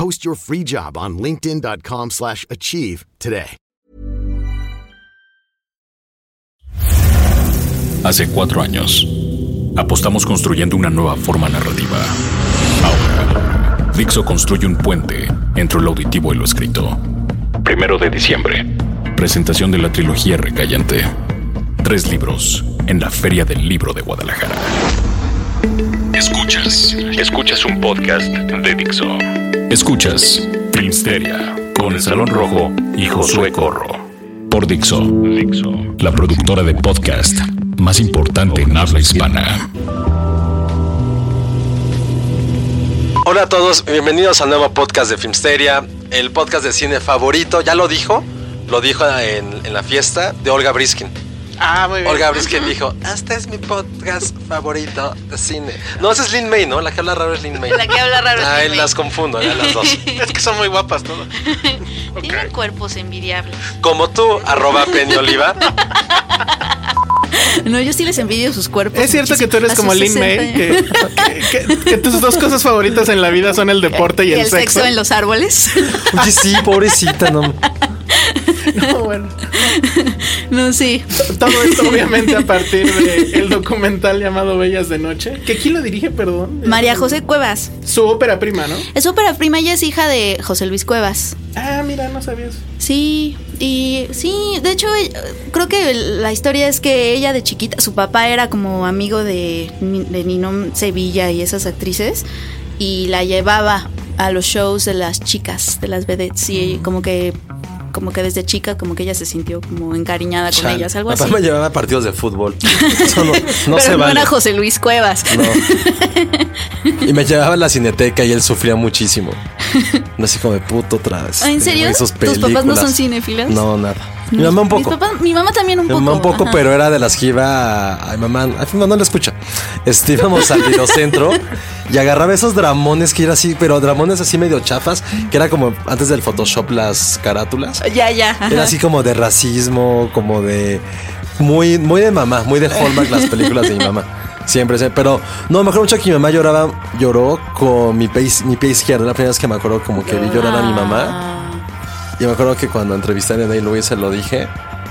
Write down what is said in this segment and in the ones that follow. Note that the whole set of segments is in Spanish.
Post your free job on linkedin.com/achieve slash achieve today. Hace cuatro años, apostamos construyendo una nueva forma narrativa. Ahora, Dixo construye un puente entre lo auditivo y lo escrito. Primero de diciembre, presentación de la trilogía Recallante. Tres libros en la Feria del Libro de Guadalajara. Escuchas, escuchas un podcast de Dixo. Escuchas Filmsteria con el Salón Rojo y Josué Corro. Por Dixo, Dixo, la productora de podcast más importante en habla hispana. Hola a todos, bienvenidos al nuevo podcast de Filmsteria, el podcast de cine favorito, ya lo dijo, lo dijo en, en la fiesta de Olga Briskin. Ah, muy bien. Olga Briskin dijo, este es mi podcast favorito de cine. No, esa es Lin May, ¿no? La que habla raro es Lin May. La que habla raro es Ay, Lin May. las confundo, a las dos. Es que son muy guapas todas. Tienen cuerpos envidiables. Como tú, arroba Penny Oliva. No, yo sí les envidio sus cuerpos. Es cierto que tú eres como Lin May, 60 que, que- que tus dos cosas favoritas en la vida son el deporte y, y el, el sexo en los árboles. Oye, sí, pobrecita, no. No, bueno, No, sí. todo esto obviamente a partir del documental llamado Bellas de Noche. ¿Que quién lo dirige, perdón? María José Cuevas. Su ópera prima, ¿no? Es ópera prima, ella es hija de José Luis Cuevas. Ah, mira, no sabías. Sí, y sí, de hecho eh, creo que la historia es que ella de chiquita, su papá era como amigo de, de Ninón Sevilla y esas actrices y la llevaba a los shows de las chicas, de las vedettes y como que como que desde chica como que ella se sintió como encariñada con ellas, algo Papá así. me llevaba a partidos de fútbol. Eso no, no Pero se no vale. era José Luis Cuevas. No. Y me llevaba a la cineteca y él sufría muchísimo. No así como de puto otra vez. Ah, ¿En serio? ¿Tus papás no son cinéfilos? No, nada. Mi mamá un poco. mi mamá también un Mi poco. mamá un poco, ajá. pero era de las que iba. Ay, mamá, ay, mamá no la escucha. Este, íbamos al videocentro y agarraba esos dramones que era así, pero dramones así medio chafas, que era como antes del Photoshop las carátulas. Ya, ya. ajá. Era así como de racismo, como de. Muy, muy de mamá, muy de Hallmark las películas de mi mamá. Siempre, siempre. Pero no, me acuerdo mucho que mi mamá lloraba, lloró con mi pie, mi pie izquierdo. La primera vez que me acuerdo como que vi llorar a mi mamá. Ah. Y me acuerdo que cuando entrevisté a Luis se lo dije.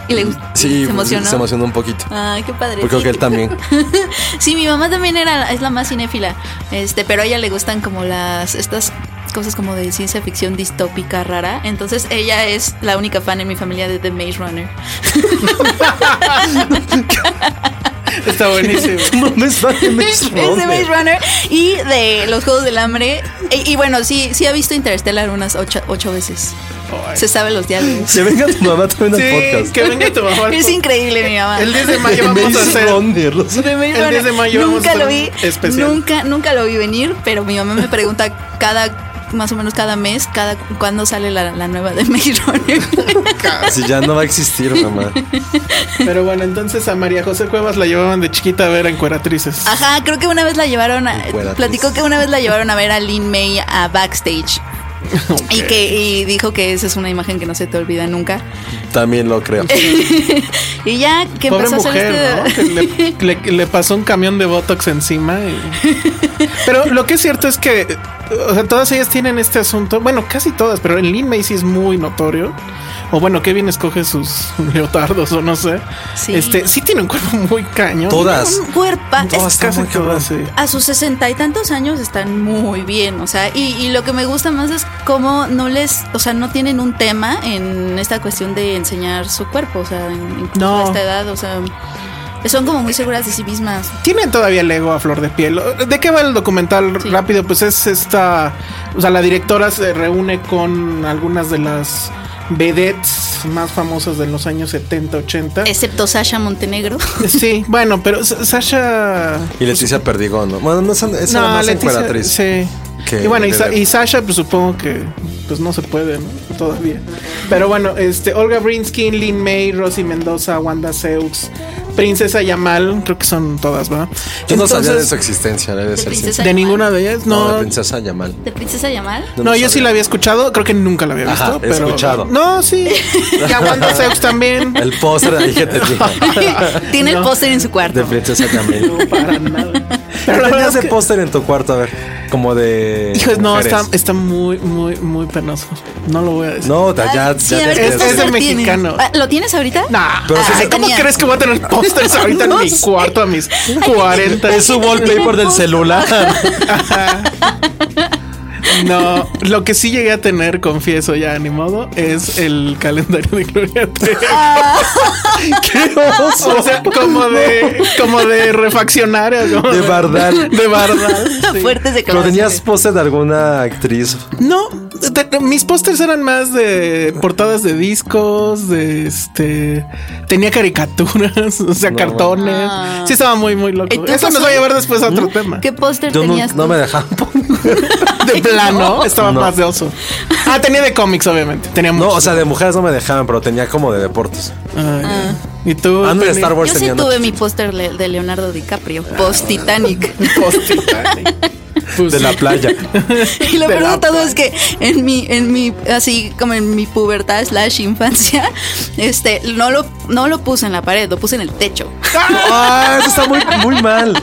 Y le gustó. Sí, se emocionó. se emocionó un poquito. Ay, qué padre. Porque creo que él también. Sí, mi mamá también era, es la más cinéfila. Este, pero a ella le gustan como las, estas cosas como de ciencia ficción distópica rara. Entonces ella es la única fan en mi familia de The Maze Runner. Está buenísimo. No me sale Maze Es de Maze Runner y de los Juegos del Hambre. Y, y bueno, sí, sí ha visto Interstellar unas ocho, ocho veces. Se sabe los diálogos. Que venga tu mamá también al Sí, podcast. que venga tu mamá. al Es increíble mi mamá. El 10 de mayo vamos a Maze hacer. Runner, los- De Maze El 10 de Runner. mayo vamos a nunca hacer lo vi especial. nunca nunca lo vi venir pero mi mamá me pregunta cada más o menos cada mes cada cuándo sale la, la nueva de Maze Runner Si ya no va a existir, mamá. Pero bueno, entonces a María José Cuevas la llevaban de chiquita a ver a encueratrices. ajá creo que una vez la llevaron a, platicó que una vez la llevaron a ver a Lin May a backstage y que y dijo que esa es una imagen que no se te olvida nunca También lo creo. y ya que Pobre empezó a hacer mujer, este ¿no? Que le, le- le pasó un camión de Botox encima. y- Pero lo que es cierto es que o sea, todas ellas tienen este asunto. Bueno, casi todas, pero en Lin May sí es muy notorio. O bueno, Kevin escoge sus leotardos o no sé. Sí. Este, sí tiene un cuerpo muy cañón. Todas. Un cuerpa. Todas es- Casi todas, sí. a sus sesenta y tantos años están muy bien, o sea, y, y lo que me gusta más es cómo no les, o sea, no tienen un tema en esta cuestión de enseñar su cuerpo, o sea, en- incluso No. a esta edad, o sea, son como muy seguras de sí mismas. Tienen todavía el ego a flor de piel. ¿De qué va el documental Sí. rápido? Pues es esta. O sea, la directora se reúne con algunas de las vedettes más famosas de los años 70, 80. Excepto Sasha Montenegro. Sí, bueno, pero Sasha. Y Leticia Perdigón, ¿no? Bueno, no es, es No, más Leticia, encueratriz. Sí. Que y bueno, y, Sa- y Sasha, pues supongo que pues no se puede, ¿no? Todavía. Pero bueno, este, Olga Brinsky, Lin May, Rosy Mendoza, Wanda Seux, Princesa Yamal, creo que son todas, ¿va? Yo no sabía de Entonces, su existencia, debe ¿De ser princesa. De ninguna de ellas, No, no. de princesa Yamal. ¿De Princesa Yamal? Yo No, yo sabía. sí la había escuchado, creo que nunca la había visto, Ajá, he pero escuchado. No, sí. Y a Wanda Seux también. El póster que te. Tiene el póster en su cuarto. De princesa Yamal. No, para nada. Pero la tenías de que- póster en tu cuarto, a ver, como de. Hijos, no, está, está muy, muy, muy penoso. No lo voy a decir. No, ya, ya, Ah, sí, ya ver, te- ¿qué Es- de mexicano. Ah, ¿Lo tienes ahorita? Nah, Pero Ay, sí ¿cómo tenía. crees que voy a tener pósters ahorita en No mi cuarto a mis 40? Es su wallpaper del celular. No, lo que sí llegué a tener, confieso ya, ni modo, es el calendario de Gloria Trevi. ¡Qué oso! O sea, como de, como de refaccionario. como De bardal. De bardal. sí. Fuertes ¿Pero declaraciones. tenías póster de alguna actriz? No, mis pósters eran más de portadas de discos, de este. Tenía caricaturas, o sea, No, cartones. Ah. Sí, estaba muy, muy loco. ¿Y tú Eso nos va a llevar después a otro tema. ¿Qué póster no, tenías no me dejaban poner. De plano, estaba No. más de oso. Ah, tenía de cómics, obviamente. Tenía No, o sea, de mujeres no me dejaban, pero tenía como de deportes. Ay, ¿Y tú? Ah, no, de? Star Wars Yo sí tuve mi póster de Leonardo DiCaprio, post Titanic. Post-Titanic. Pues De la playa. y lo peor de todo es que en mi, en mi, así como en mi pubertad slash infancia, este, no lo, no lo puse en la pared, lo puse en el techo. Ah, eso está muy, muy mal.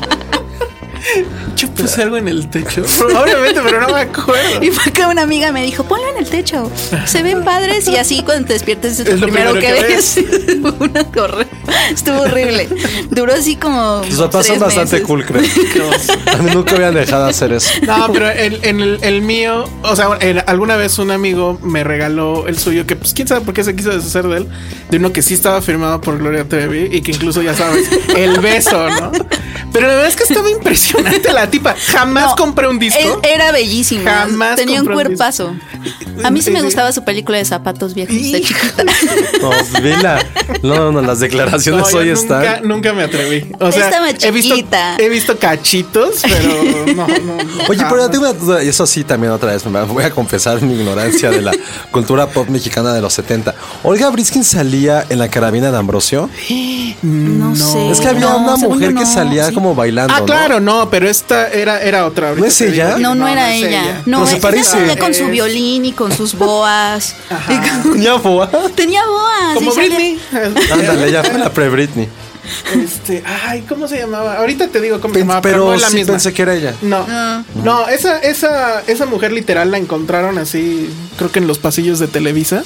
Puse algo en el techo. Obviamente, pero no me acuerdo. Y fue que una amiga me dijo, ponlo en el techo, se ven padres y así cuando te despiertes es, Es lo primero, primero que, que ves. Una horror- Estuvo horrible. Duró así como Tus papás son bastante meses. cool, creo. A mí nunca habían dejado de hacer eso. No, pero el- en el, el mío, o sea, el- alguna vez un amigo me regaló el suyo, que pues quién sabe por qué se quiso deshacer de él, de uno que sí estaba firmado por Gloria Trevi y que incluso ya sabes, el beso, ¿no? Pero la verdad es que estaba impresionante la tipa. Jamás No, compré un disco. era bellísimo. Jamás Tenía un cuerpazo. A mí sí me gustaba su película de zapatos viejos de Híjole. chiquita. No. No, no, las declaraciones No, hoy nunca, están. nunca me atreví. O sea, Estaba he visto, chiquita. he visto cachitos, pero no, no. no, Oye, pero yo tengo una duda, y eso sí también otra vez me voy a confesar mi ignorancia de la cultura pop mexicana de los 70. Olga Briskin salía en la carabina de Ambrosio. No, sé. Es que había No, una mujer que salía sí. como bailando. Ah, claro, no, pero esta era, era otra. ¿No es ella? No, no era es ella. No, se ella parece. salía con su Es- violín con sus boas. Y con- Tenía boa. Tenía boas. Como Britney. Ándale, ella fue la pre-Britney. Este, ay, ¿cómo se llamaba? Ahorita te digo cómo se Pen- llamaba, pero, pero no es la sí misma. pensé que era ella. No, no, esa, esa, esa mujer literal la encontraron así, creo que en los pasillos de Televisa.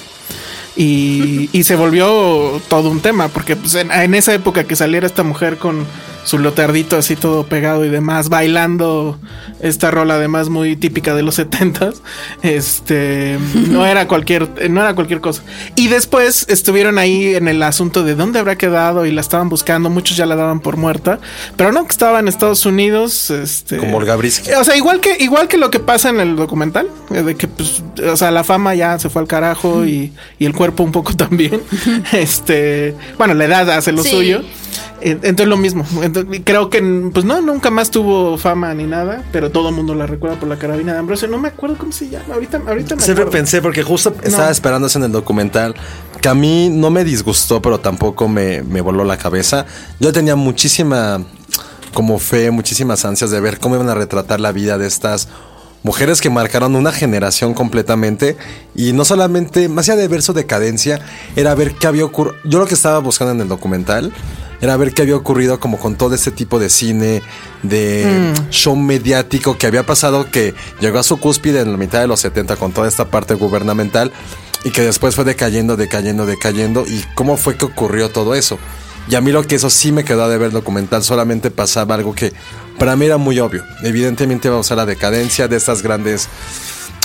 Y, y se volvió todo un tema, porque pues, en, en esa época que saliera esta mujer con su lotardito así todo pegado y demás, bailando esta rola además muy típica de los setentas, este no era cualquier, no era cualquier cosa. Y después estuvieron ahí en el asunto de dónde habrá quedado y la estaban buscando, muchos ya la daban por muerta, pero no que estaba en Estados Unidos, este Como Olga Briskin. o sea, igual que, igual que lo que pasa en el documental, eh, de que pues, o sea, la fama ya se fue al carajo y, y el cuerpo un poco también. este, bueno, la edad hace lo Sí. suyo. Entonces lo mismo. Entonces, creo que pues no, nunca más tuvo fama ni nada, pero todo el mundo la recuerda por la carabina de Ambrosio. No me acuerdo cómo se llama. Ahorita, ahorita me Siempre acuerdo. pensé, porque justo estaba esperando eso en el documental, que a mí no me disgustó, pero tampoco me, me voló la cabeza. Yo tenía muchísima como fe, muchísimas ansias de ver cómo iban a retratar la vida de estas mujeres que marcaron una generación completamente y no solamente, más allá de ver su decadencia, era ver qué había ocurrido. Yo lo que estaba buscando en el documental era ver qué había ocurrido como con todo este tipo de cine, de show mediático que había pasado, que llegó a su cúspide en la mitad de los 70 con toda esta parte gubernamental y que después fue decayendo, decayendo, decayendo. ¿Y cómo fue que ocurrió todo eso? Y a mí lo que eso sí me quedó de ver documental, solamente pasaba algo que para mí era muy obvio. Evidentemente vamos a la decadencia de estas grandes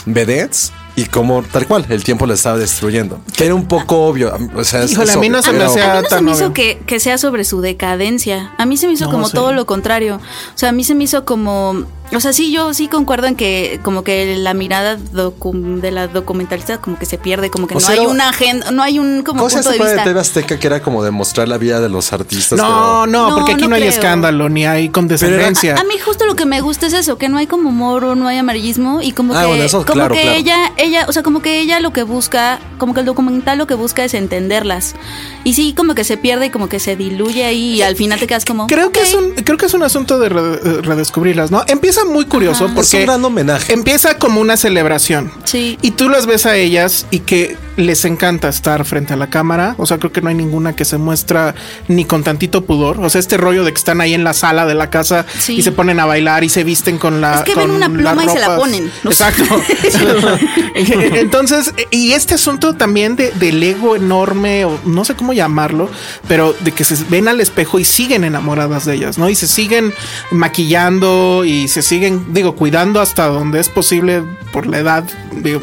vedettes y como tal cual el tiempo lo estaba destruyendo. Que era un poco obvio. O sea, Híjole, es a mí no obvio, se me hacía A mí no se tan me hizo que, que sea sobre su decadencia. A mí se me hizo No, como sí. todo lo contrario. O sea, a mí se me hizo como. O sea, sí, yo sí concuerdo en que como que la mirada de la documentalista como que se pierde, como que O no sea, hay una agenda, no hay un como ¿Cómo se punto de de vista. TV Azteca que era como demostrar la vida de los artistas? No, pero- no, No, porque aquí no, no hay creo. escándalo ni hay condescendencia. A, a mí justo lo que me gusta es eso, que no hay como moro, no hay amarillismo y como Ah, que, bueno, eso, como claro, que claro. ella, ella, o sea, como que ella lo que busca, como que el documental lo que busca es entenderlas. Y sí, como que se pierde y como que se diluye ahí y al final te quedas como. Creo que es un creo que es un asunto de eh, redescubrirlas, ¿no? Empieza muy curioso Ajá. Es porque un gran homenaje. empieza como una celebración. Sí. Y tú las ves a ellas y que les encanta estar frente a la cámara. O sea, creo que no hay ninguna que se muestra ni con tantito pudor. O sea, este rollo de que están ahí en la sala de la casa Sí. y se ponen a bailar y se visten con la. Es que ven una pluma y se la ponen. No. Exacto. Entonces, y este asunto también de, del ego enorme, o no sé cómo llamarlo, pero de que se ven al espejo y siguen enamoradas de ellas, ¿no? Y se siguen maquillando y se siguen, digo, cuidando hasta donde es posible por la edad. Digo,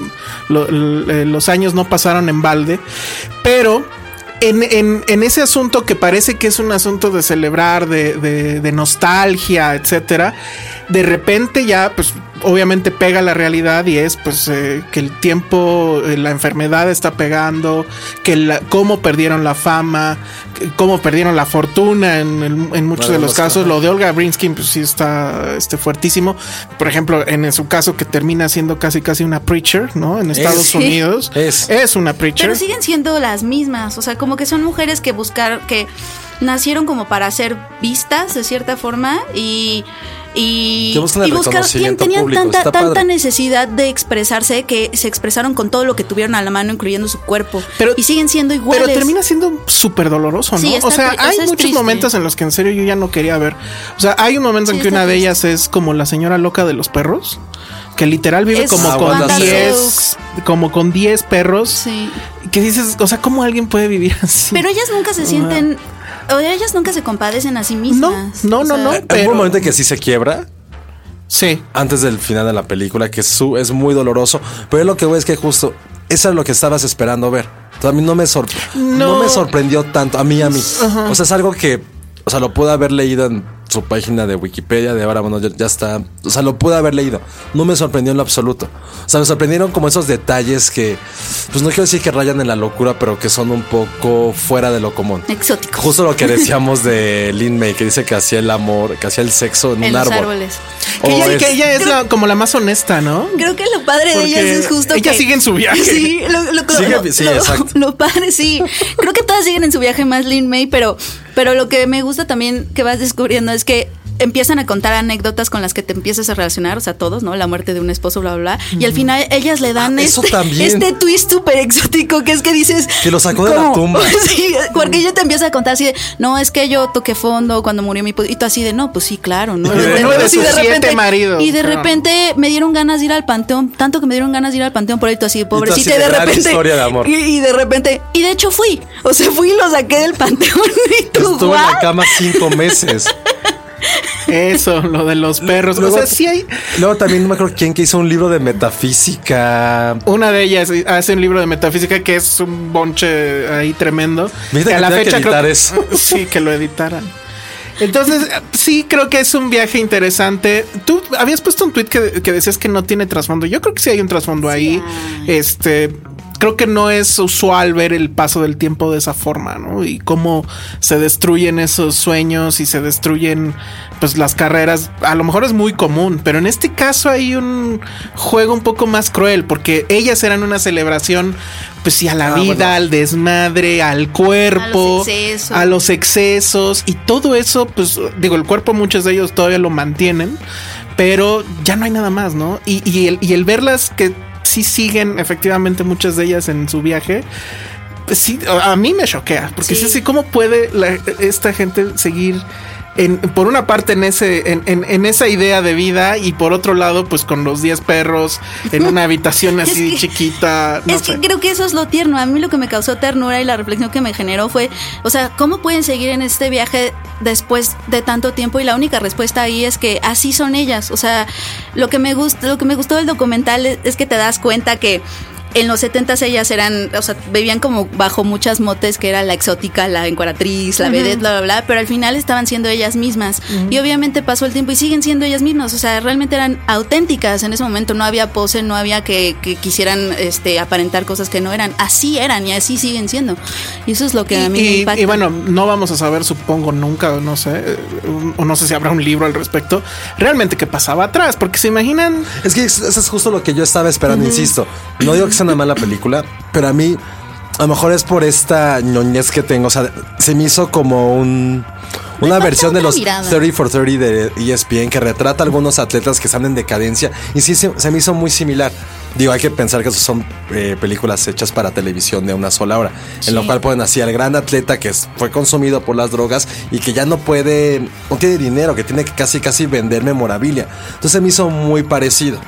lo- l- eh, los años no pasaron en balde, pero en, en- ese asunto que parece que es un asunto de celebrar, de, de- de nostalgia, etcétera, de repente ya, pues, obviamente pega la realidad y es, pues, eh, que el tiempo, eh, la enfermedad está pegando, que la, cómo perdieron la fama, cómo perdieron la fortuna en, el- en muchos Bueno, de los los- casos. Lo de Olga Brinskin, pues sí está este, fuertísimo. Por ejemplo, en su caso, que termina siendo casi casi una preacher, ¿no? En Estados. Unidos. Es. es una preacher. Pero siguen siendo las mismas, o sea, como que son mujeres que buscar, que nacieron como para ser vistas de cierta forma y y, y buscar- reconocimiento tenían público, tanta, está tanta padre. necesidad de expresarse que se expresaron con todo lo que tuvieron a la mano, incluyendo su cuerpo. Pero- y siguen siendo iguales. Pero termina siendo súper doloroso, ¿no? Sí, o sea, hay muchos triste. momentos en los que en serio yo ya no quería ver. O sea, hay un momento Sí, en que una de ellas es como la señora loca de los perros, que literal vive Es como con Wanda 10 como con 10 perros. Sí. Que dices, o sea, ¿cómo alguien puede vivir así? Pero ellas nunca se sienten, o ellas nunca se compadecen a sí mismas. no, O no, sea, no. Hay pero- un momento en que sí se quiebra. sí. antes del final de la película, que su, es muy doloroso. Pero lo que voy es que justo eso es lo que estabas esperando ver. Entonces, a mí no me, sor- no. No. me sorprendió tanto, a mí, a mí. O sea, es algo que, o sea, lo pude haber leído en su página de Wikipedia, de ahora, bueno, ya, ya está. O sea, lo pude haber leído. No me sorprendió en lo absoluto. O sea, me sorprendieron como esos detalles que, pues no quiero decir que rayan en la locura, pero que son un poco fuera de lo común. Exóticos. Justo lo que decíamos de Lin May, que dice que hacía el amor, que hacía el sexo en, en un los árbol. árboles. Que O ella, es- que ella es la- como la más honesta, ¿no? Creo que lo padre de Porque ellas es justo ella que sigue en su viaje. Sí, lo, lo- Sigue- lo- sí, lo- exacto. lo padre, sí. Creo que todas siguen en su viaje más Lin May, pero, pero lo que me gusta también que vas descubriendo es que empiezan a contar anécdotas con las que te empiezas a relacionar, o sea, todos, ¿no? La muerte de un esposo, bla, bla, bla. Y al final ellas le dan Ah, este, este twist súper exótico que es que dices... Que lo sacó de la tumba. sí, porque ella te empieza a contar así de, no, es que yo toqué fondo cuando murió mi... po-", Y tú así de, no, pues sí, claro, ¿no? De de sus siete maridos, Y de claro. repente me dieron ganas de ir al panteón, tanto que me dieron ganas de ir al panteón por ahí, tú así, pobrecita, así y de de repente. historia de amor. Y, y de repente, y de hecho fui, o sea, fui y lo saqué del panteón y tú, Estuve en la cama cinco meses. Eso, lo de los perros. Luego- o sea, sí hay. Luego también no me acuerdo quién que hizo un libro de metafísica. Una de ellas hace un libro de metafísica que es un bonche ahí tremendo. Viste que tenía que editar eso. Sí, que lo editaran. Entonces, sí, creo que es un viaje interesante. Tú habías puesto un tweet que, que decías que no tiene trasfondo. Yo creo que sí hay un trasfondo ahí. Este. Creo que no es usual ver el paso del tiempo de esa forma, ¿no? Y cómo se destruyen esos sueños y se destruyen, pues, las carreras. A lo mejor es muy común, pero en este caso hay un juego un poco más cruel, porque ellas eran una celebración, pues sí, a la Ah, vida, bueno. al desmadre, al cuerpo, A los excesos. a los excesos y todo eso, pues digo, el cuerpo muchos de ellos todavía lo mantienen, pero ya no hay nada más, ¿no? Y, y el, y el verlas que sí siguen efectivamente muchas de ellas en su viaje, sí, a mí me choquea, porque Sí. sí, sí, ¿cómo puede la- esta gente seguir en, por una parte en ese, en, en- en esa idea de vida y por otro lado, pues con los 10 perros en una habitación Es así que- chiquita? No es sé. que creo que eso es lo tierno. A mí lo que me causó ternura y la reflexión que me generó fue, o sea, ¿cómo pueden seguir en este viaje después de tanto tiempo? Y la única respuesta ahí es que así son ellas. O sea, lo que me gusta, lo que me gustó del documental es, es que te das cuenta que en los 70 ellas eran, o sea, vivían como bajo muchas motes que era la exótica, la encuadratriz, la vedette, bla, bla, bla, pero al final estaban siendo ellas mismas. Y obviamente pasó el tiempo y siguen siendo ellas mismas, o sea, realmente eran auténticas en ese momento, no había pose, no había que, que quisieran este, aparentar cosas que no eran, así eran y así siguen siendo. Y eso es lo que a mí me y, impacta. y bueno, no vamos a saber, supongo, nunca, no sé, eh, o no sé si habrá un libro al respecto, realmente qué pasaba atrás, porque se imaginan Es que eso es justo lo que yo estaba esperando, insisto. No digo que sea una mala película, pero a mí, a lo mejor es por esta ñoñez que tengo. O sea, se me hizo como un. Una versión de los mirada. 30 for 30 de ESPN que retrata a algunos atletas que están en decadencia y sí se, se me hizo muy similar. Digo, hay que pensar que son eh, películas hechas para televisión de una sola hora, en lo cual ponen así al gran atleta que fue consumido por las drogas y que ya no puede, no tiene dinero, que tiene que casi casi vender memorabilia. Entonces se me hizo muy parecido.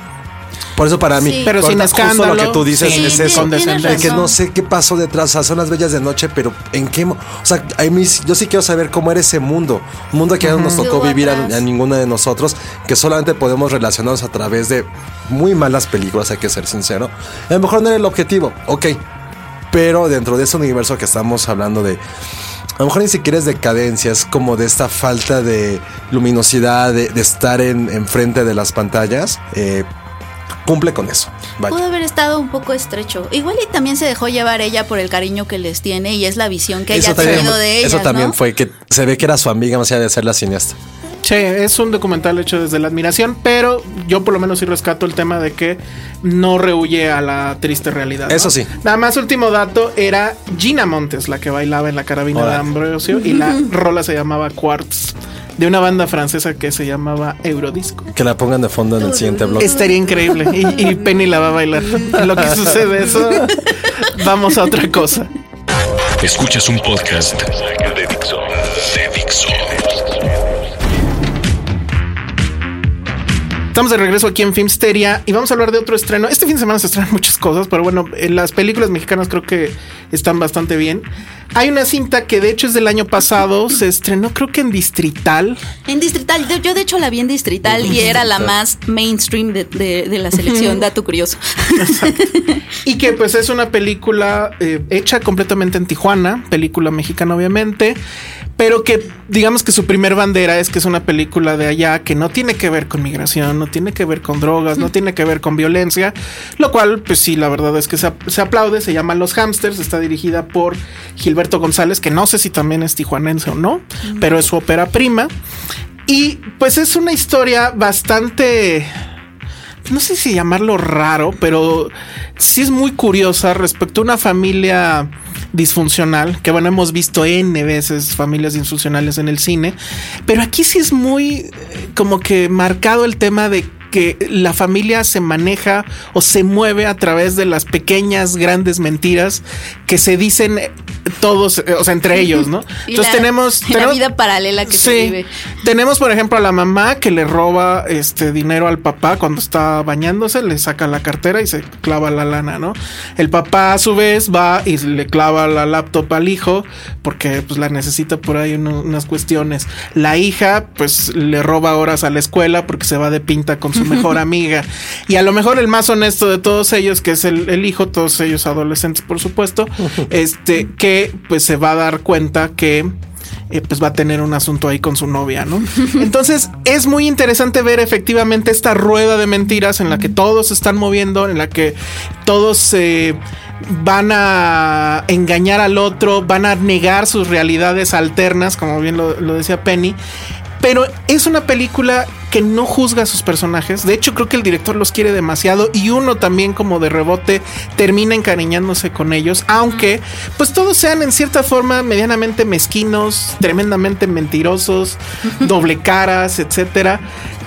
Por eso para mí, Sí. Pero sin ahorita justo escándalo, lo que tú dices sí, es eso. de que no sé qué pasó detrás. O sea, son las bellas de noche, pero ¿en qué? O sea, a mí, yo sí quiero saber cómo era ese mundo. Un mundo que ya no nos tocó vivir a, a ninguno de nosotros, que solamente podemos relacionarnos a través de muy malas películas, hay que ser sincero. A lo mejor no era el objetivo, ok. Pero dentro de ese universo que estamos hablando de. A lo mejor ni siquiera es decadencia, es como de esta falta de luminosidad, de, de estar en, enfrente de las pantallas. eh, cumple con eso. Vaya. Pudo haber estado un poco estrecho. Igual y también se dejó llevar ella por el cariño que les tiene y es la visión que ella ha también, tenido de ellas. eso también ¿no? fue que se ve que era su amiga más allá de ser la cineasta. Che, es un documental hecho desde la admiración, pero yo por lo menos sí rescato el tema de que no rehuye a la triste realidad. ¿no? Eso sí. Nada más último dato era Gina Montes la que bailaba en la carabina de. Ambrosio y la rola se llamaba Quartz de una banda francesa que se llamaba Eurodisco. Que la pongan de fondo en el siguiente blog. Estaría increíble y, y Penny la va a bailar. En lo que sucede eso, vamos a otra cosa. Escuchas un podcast Estamos de regreso aquí en Filmsteria y vamos a hablar de otro estreno. Este fin de semana se estrenan muchas cosas, pero bueno, eh, las películas mexicanas creo que están bastante bien. Hay una cinta que de hecho es del año pasado, se estrenó creo que en Distrital. En Distrital, yo- de hecho la vi en Distrital y era la más mainstream de, de- de la selección, dato curioso. Y que pues es una película eh, hecha completamente en Tijuana, película mexicana obviamente, pero que digamos que su primer bandera es que es una película de allá que no tiene que ver con migración, no tiene que ver con drogas, no tiene que ver con violencia, lo cual pues sí, la verdad es que se, ap- se aplaude, se llama Los Hamsters, está dirigida por Gilberto González, que no sé si también es tijuanense o no, pero es su ópera prima. Y pues es una historia bastante no sé si llamarlo raro, pero sí es muy curiosa respecto a una familia disfuncional, que bueno, hemos visto N veces familias disfuncionales en el cine, pero aquí sí es muy eh, como que marcado el tema de que la familia se maneja o se mueve a través de las pequeñas, grandes mentiras que se dicen todos, eh, o sea, entre ellos, ¿no? Y la- tenemos, la tenemos- vida paralela que se vive. tenemos, por ejemplo, a la mamá que le roba este dinero al papá cuando está bañándose, le saca la cartera y se clava la lana, ¿no? El papá a su vez va y le clava la laptop al hijo porque pues la necesita por ahí uno- unas cuestiones. La hija pues le roba horas a la escuela porque se va de pinta con su mejor amiga. Y a lo mejor el más honesto de todos ellos, que es el, el hijo, todos ellos adolescentes por supuesto, este que pues se va a dar cuenta que eh, pues va a tener un asunto ahí con su novia, ¿no? Entonces es muy interesante ver efectivamente esta rueda de mentiras en la que todos se están moviendo, en la que todos se van a engañar al otro, van a negar sus realidades alternas, como bien lo, lo decía Penny. Pero es una película que no juzga a sus personajes. De hecho, creo que el director los quiere demasiado y uno también como de rebote termina encariñándose con ellos, aunque pues todos sean en cierta forma medianamente mezquinos, tremendamente mentirosos, doble caras, etcétera.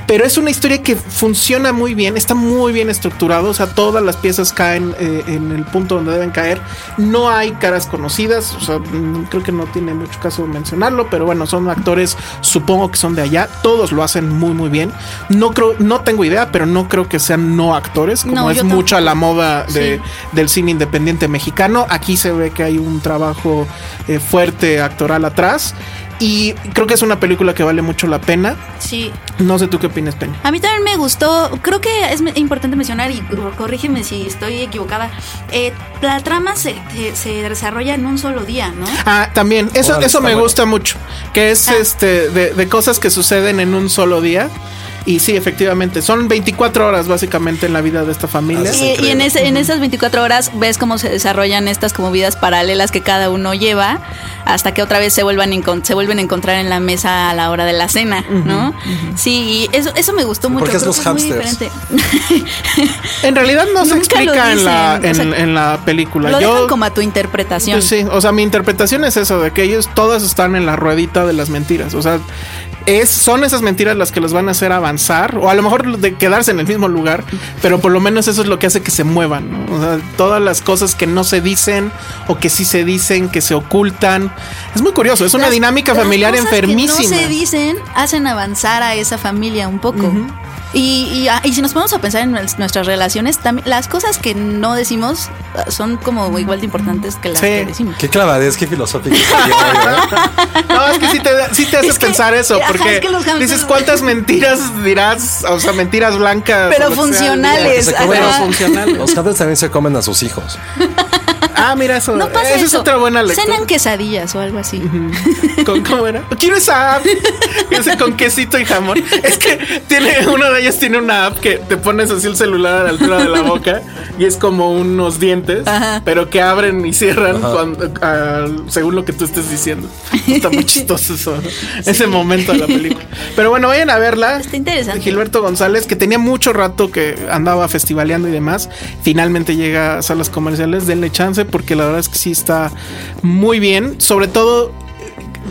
Pero es una historia que funciona muy bien, está muy bien estructurado, o sea, todas las piezas caen eh, en el punto donde deben caer. No hay caras conocidas, o sea, mm, creo que no tiene mucho caso mencionarlo, pero bueno, son actores, supongo que son de allá, todos lo hacen muy muy bien. No creo, no tengo idea, pero no creo que sean no actores, como No, es mucha tampoco. la moda de, Sí. del cine independiente mexicano. Aquí se ve que hay un trabajo eh, fuerte actoral atrás. Y creo que es una película que vale mucho la pena. Sí. No sé tú qué opinas, Penny. A mí también me gustó, creo que es importante mencionar, y cor- corrígeme si estoy equivocada, eh, la trama se, se- se desarrolla en un solo día, ¿no? Ah, también, eso, Órale, eso me bueno. gusta mucho. Que es Ah. este de, de cosas que suceden en un solo día. Y sí, efectivamente, son 24 horas básicamente en la vida de esta familia. Sí. Y, y en, ese- en esas 24 horas ves cómo se desarrollan estas como vidas paralelas que cada uno lleva hasta que otra vez se vuelvan se vuelven a encontrar en la mesa a la hora de la cena, ¿no? Sí, y eso, eso me gustó mucho. porque es los diferente. En realidad no se explica en, la, o en, sea, en la película. Lo Yo, dejan como a tu interpretación. Sí, o sea, mi interpretación es eso, de que ellos todas están en la ruedita de las mentiras. O sea, es, son esas mentiras las que los van a hacer avanzar, o a lo mejor de quedarse en el mismo lugar, pero por lo menos eso es lo que hace que se muevan. ¿no? O sea, todas las cosas que no se dicen o que sí se dicen, que se ocultan. Es muy curioso, es una Las- dinámica las familiar cosas enfermísima. Que no se dicen, hacen avanzar a esa familia un poco. Y, y, ah, y si nos ponemos a pensar en nues- nuestras relaciones, también las cosas que no decimos ah, son como igual de importantes que las Sí. que decimos. Qué clavadez, qué tiene, ¿eh? No, es que sí te, da- sí te hace Es que- pensar eso, ajá, porque es que los hamsters- dices cuántas mentiras dirás, o sea, mentiras blancas. Pero sea, funcionales, Se Pero comen ajá. funcionales. Los hamsters también se comen a sus hijos. Ah, mira eso. No pasa Esa eso. es otra buena lectura. Cenan quesadillas o algo así. ¿Con, ¿Cómo era? Quiero esa app. Ese con quesito y jamón. Es que tiene, uno de ellos tiene una app que te pones así el celular a la altura de la boca y es como unos dientes, Ajá. pero que abren y cierran cuando- ah, según lo que tú estés diciendo. Está muy chistoso eso, ese momento de la película. Pero bueno, vayan a verla. Está interesante. Gilberto González, que tenía mucho rato que andaba festivaleando y demás, finalmente llega a salas comerciales. Denle chance porque la verdad es que sí está muy bien. Sobre todo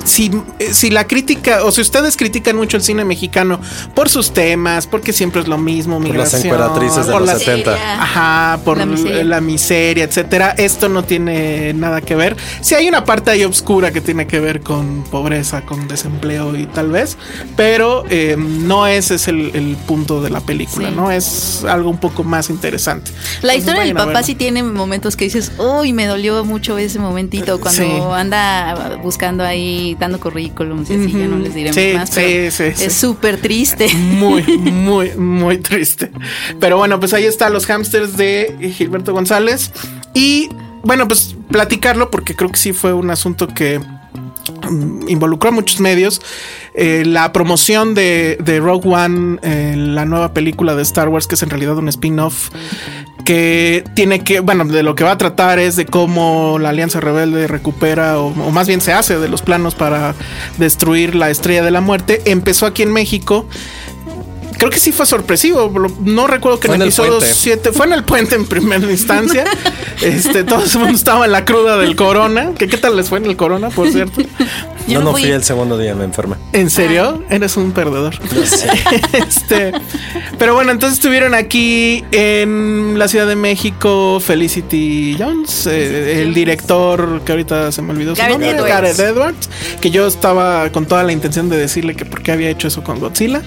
si, eh, si la crítica, o si ustedes critican mucho el cine mexicano por sus temas, porque siempre es lo mismo, Por las migración, encueratrices de por los las- 70. Ajá, por La la miseria. etcétera. Esto no tiene nada que ver. Sí hay una parte ahí oscura que tiene que ver con pobreza, con desempleo y tal vez, pero eh, no ese es el, el punto de la película, Sí. ¿no? Es algo un poco más interesante. La Entonces, historia del papá sí tiene momentos que dices, uy, me dolió mucho ese momentito cuando Sí. anda buscando ahí, dando currículums y así, ya no les diré Sí, más. sí, pero sí, sí. Es súper triste. Muy, muy, muy triste. Pero bueno, pues ahí están los hamsters de Gilberto González. Y bueno, pues platicarlo porque creo que sí fue un asunto que mm, involucró a muchos medios. Eh, la promoción de, de Rogue One, eh, la nueva película de Star Wars, que es en realidad un spin-off, que tiene que, bueno, de lo que va a tratar es de cómo la Alianza Rebelde recupera, o, o más bien se hace de los planos para destruir la Estrella de la Muerte. Empezó aquí en México. Creo que sí fue sorpresivo. No recuerdo que Fue en el episodio puente. 7 fue en el puente en primera instancia. este, todo el mundo estaba en la cruda del corona. ¿Qué, ¿Qué tal les fue en el corona, por cierto? Yo no no fui. fui el segundo día, me enfermé. ¿En serio? Eres un perdedor. este, pero bueno, entonces estuvieron aquí en la Ciudad de México Felicity Jones, eh, el director que ahorita se me olvidó su Gareth nombre, Edwards. Gareth Edwards, que yo estaba con toda la intención de decirle que por qué había hecho eso con Godzilla.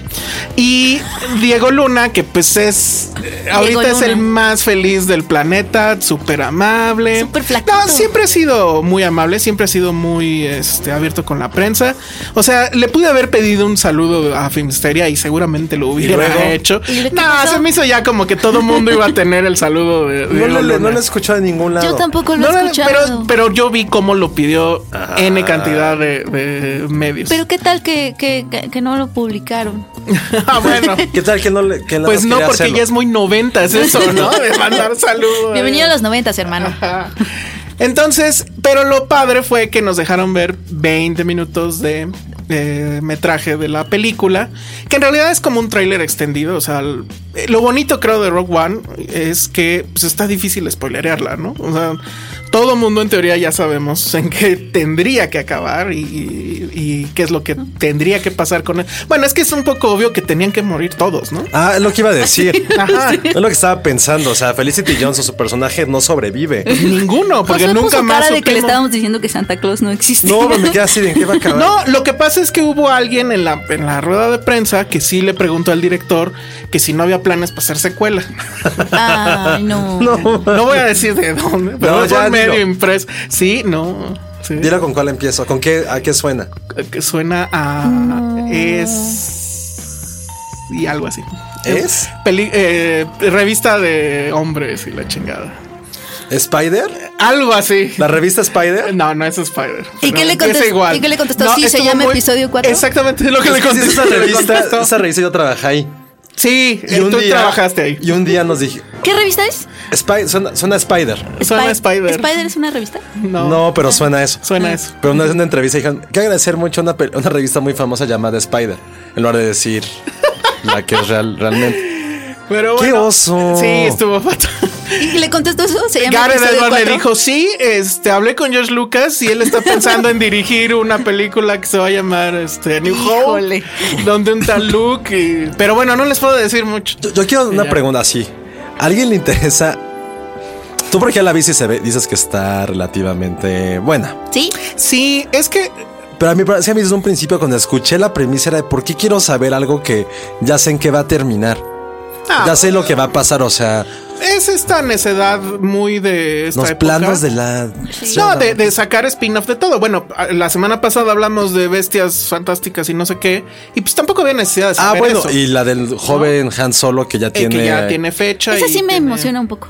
Y Diego Luna, que pues es eh, ahorita es el más feliz del planeta, súper amable. Súper flaquito. No, siempre ha sido muy amable, siempre ha sido muy este, abierto con la prensa. O sea, le pude haber pedido un saludo a Filmsteria y seguramente lo hubiera luego? hecho. ¿Y lo que No, pasó? se me hizo ya como que todo mundo iba a tener el saludo de, de No, lo- no lo he escuchado en ningún lado. Yo tampoco lo No, he escuchado. pero, pero yo vi cómo lo pidió N cantidad de, de medios. Pero qué tal que, que, que- no lo publicaron. ah, bueno. ¿Qué tal que no le que Pues no, porque hacerlo? ya es muy noventa, es eso, ¿no? De mandar saludos. Bienvenido a los noventas, hermano. Ajá. Entonces, pero lo padre fue que nos dejaron ver 20 minutos de metraje de la película, que en realidad es como un tráiler extendido, o sea, eh, lo bonito creo de Rock One es que pues, está difícil spoilerearla, ¿no? O sea, todo mundo en teoría ya sabemos en qué tendría que acabar y, y- y qué es lo que tendría que pasar con él. Bueno, es que es un poco obvio que tenían que morir todos, ¿no? Ah, es lo que iba a decir. Ajá. Es lo que estaba pensando. O sea, Felicity Jones, su personaje, no sobrevive. Ninguno, porque nunca puso más. cara de que le estábamos diciendo que Santa Claus no existe. No, me queda así de en qué va a acabar. No, lo que pasa es que hubo alguien en la, en la rueda de prensa que sí le preguntó al director que si no había planes para hacer secuela. Ay, no. No. No voy a decir de dónde, pero No, ya medio dilo. impreso. Sí, no. Sí. Dile con cuál empiezo. ¿Con qué? ¿A qué suena? Que suena a. Es. Y algo así. ¿Es? Peli- eh, revista de hombres y la chingada. ¿Spider? Algo así. ¿La revista Spider? No, no es Spider. ¿Y qué le contestó? igual. ¿Y qué le contestó? Sí, se llama episodio cuatro. Exactamente lo que Es le contestó. esa revista, contestó. esa revista yo trabajé ahí. Sí, Y un tú día trabajaste ahí. Y un día nos dije, ¿Qué revista es? Spider, suena, suena a Spider. Suena Spy- Spider. ¿Spider es una revista? No, No, pero suena eso. suena eso. Pero una vez en una entrevista dijeron que agradecer mucho a una, una revista muy famosa llamada Spider. En lugar de decir la que es real, realmente. Pero ¡Qué bueno, oso! Sí, estuvo fatal. ¿Y le contestó eso? Se llama Gareth Edwards le dijo, sí, este, hablé con George Lucas y él está pensando en dirigir una película que se va a llamar este, New Híjole. Hope, donde un tal Luke. y- Pero bueno, no les puedo decir mucho. Yo, yo quiero una pregunta así. ¿A alguien le interesa? Tú porque ya la viste y se ve, dices que está relativamente buena. Sí. Sí, es que Pero a mí, sí, a mí desde un principio cuando escuché la premisa era de por qué quiero saber algo que ya sé en qué va a terminar. Ah, Ya sé lo que va a pasar, o sea, es esta necedad muy de esta los época. planos de la... No, de, de sacar spin-off de todo. Bueno, la semana pasada hablamos de bestias fantásticas y no sé qué. Y pues tampoco había necesidad de Ah, saber bueno, eso. y la del joven Han Solo que ya Eh, tiene... que ya tiene fecha. Esa y sí me tiene- emociona un poco.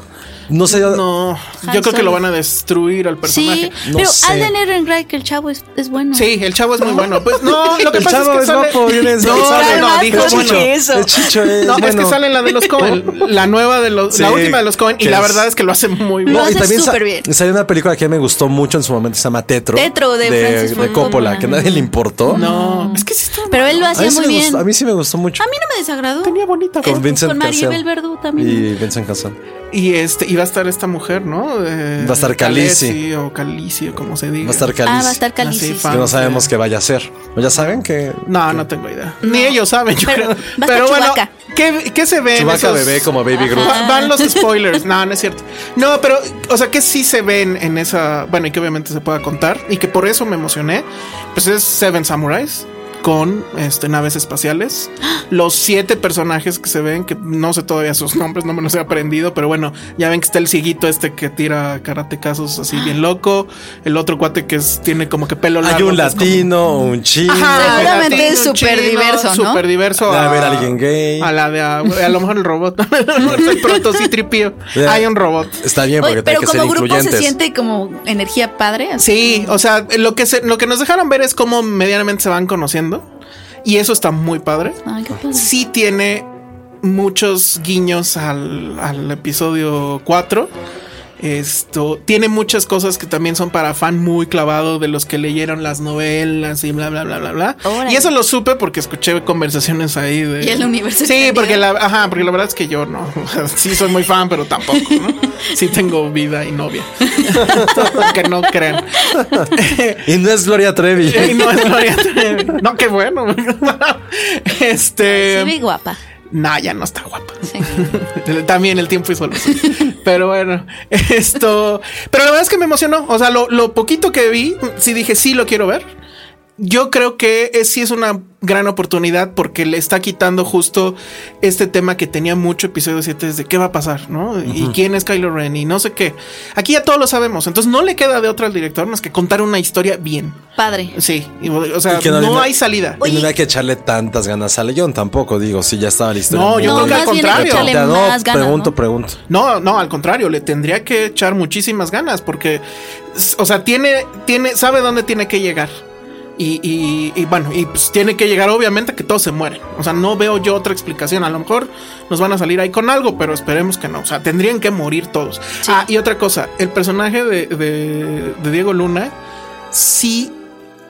No sé, yo- No, Han yo creo que lo van a destruir al personaje. Sí, No pero sé. Alden Ehrenreich, el chavo, es, es bueno. Sí, el chavo es muy bueno. Pues no, lo que El pasa chavo es que es sale... guapo, bien es- no, sale. no, no, dijo Es bueno. Chicho, eso. es Chicho, es No, es bueno. que sale la de los Cohen, la nueva de los, Sí, la última de los Cohen, y la es- verdad es que lo hace muy Lo bien. hace y también súper bien. Salió una película que me gustó mucho en su momento, se llama Tetro. Tetro, de Ford de Coppola, que nadie le importó. No, es que sí está Pero él lo hacía muy bien. a mí sí me gustó mucho. A mí no me desagradó. tenía bonita. Con Es- Vincent con Maribel Cassel. Verdú también. Y Vincent Casal. Y este, iba a estar esta mujer, ¿no? Eh, Va a estar. Khaleesi O Calici, o como se diga. Va a estar Calice. Ah, va a estar Calici. Así. Que no sabemos qué vaya a ser. ¿O ya saben que No, no tengo idea. Ni ellos saben, yo Pero creo. va a estar Pero bueno. ¿qué, qué se ve en Chewbacca esos- bebé como Baby Groot. Va- Van los spoilers. No, no es cierto. No, pero, o sea, que sí se ven en esa. Bueno, y que obviamente se pueda contar. Y que por eso me emocioné. Pues es Seven Samurais con este, naves espaciales. Los siete personajes que se ven, que no sé todavía sus nombres, no me los he aprendido, pero bueno, ya ven que está el ciguito este que tira karatecazos así bien loco. El otro cuate que es, tiene como que pelo largo. hay un como- latino, un chino. Ajá, Seguramente es súper diverso, ¿no? Súper diverso. Va a haber alguien gay. A la de a, a lo mejor el robot. el proto sí tripio. Ya. Hay un robot. Está bien porque Oye, pero que ser como grupo se siente como energía padre. así. Sí, o sea, lo que se, lo que nos dejaron ver es cómo medianamente se van conociendo. Y eso está muy padre. Ay, qué padre. Sí tiene muchos guiños al, al episodio 4. Esto tiene muchas cosas que también son para fan muy clavado de los que leyeron las novelas y bla, bla, bla, bla, bla. Órale. Y eso lo supe porque escuché conversaciones ahí de. Y el universo Sí, porque la, ajá, porque la verdad es que yo no. Sí, soy muy fan, pero tampoco, ¿no? Sí, tengo vida y novia. que no crean. Y no es Gloria Trevi. Y no es Gloria Trevi. No, qué bueno. Este. Ve guapa. Nah, ya no está guapa. Sí. También el tiempo hizo lo suyo. Pero bueno, esto. Pero la verdad es que me emocionó. O sea, lo, lo poquito que vi, sí dije, sí lo quiero ver. Yo creo que es, sí es una gran oportunidad porque le está quitando justo este tema que tenía mucho episodio 7 de qué va a pasar, ¿no? Y quién es Kylo Ren y no sé qué. Aquí ya todos lo sabemos. Entonces no le queda de otra al director más que contar una historia bien. Padre. Sí, y, o sea, Y que no, no- hay salida. Y no hay que echarle tantas ganas a León tampoco, digo, si ya estaba la historia. No, yo creo que al que contrario. Ya, no, más ganas, pregunto, ¿no? pregunto. No, no, al contrario, le tendría que echar muchísimas ganas porque, o sea, tiene, tiene, sabe dónde tiene que llegar. Y, y- y bueno, y pues tiene que llegar obviamente que todos se mueren. O sea, no veo yo otra explicación. A lo mejor nos van a salir ahí con algo, pero esperemos que no. O sea, tendrían que morir todos. Ah, y otra cosa, el personaje de, de- de Diego Luna sí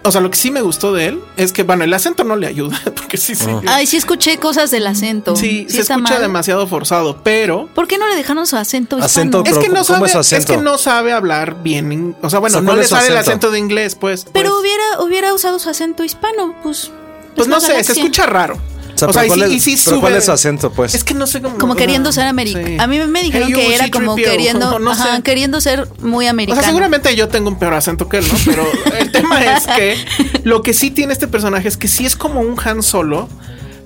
o sea, lo que sí me gustó de él es que, bueno, el acento no le ayuda, porque sí, sí. Ay, sí escuché cosas del acento. Sí, se escucha mal. demasiado forzado, pero ¿Por qué no le dejaron su acento hispano? Acento es que no ¿cómo sabe, es su es, acento? que no sabe hablar bien, o sea, bueno, O sea, no ¿cuál le sale el acento? acento de inglés, pues. Pero pues, hubiera, hubiera usado su acento hispano, pues. pues es no sé, se escucha raro. O sea, O sea, y ¿cuál sí- es- y sí pero sube- ¿cuál es su acento, pues? Es que no sé cómo. Como o sea, queriendo ser americano. sí. A mí me dijeron Hey, que era como C-3PO, queriendo, no ajá, sé. queriendo ser muy O americano. sea, seguramente yo tengo un peor acento que él, ¿no? Pero el tema es que lo que sí tiene este personaje es que sí es como un Han Solo,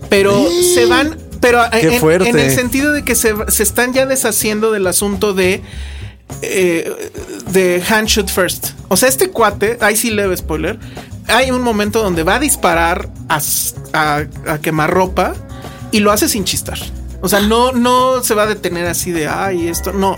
pero se van. Pero Qué en, fuerte. en el sentido de que se, se están ya deshaciendo del asunto de. eh, de Han Shoot First. O sea, este cuate, ahí sí leve spoiler. Hay un momento donde va a disparar a, a, a quemarropa y lo hace sin chistar. O sea, no, no se va a detener así de ay, esto. No.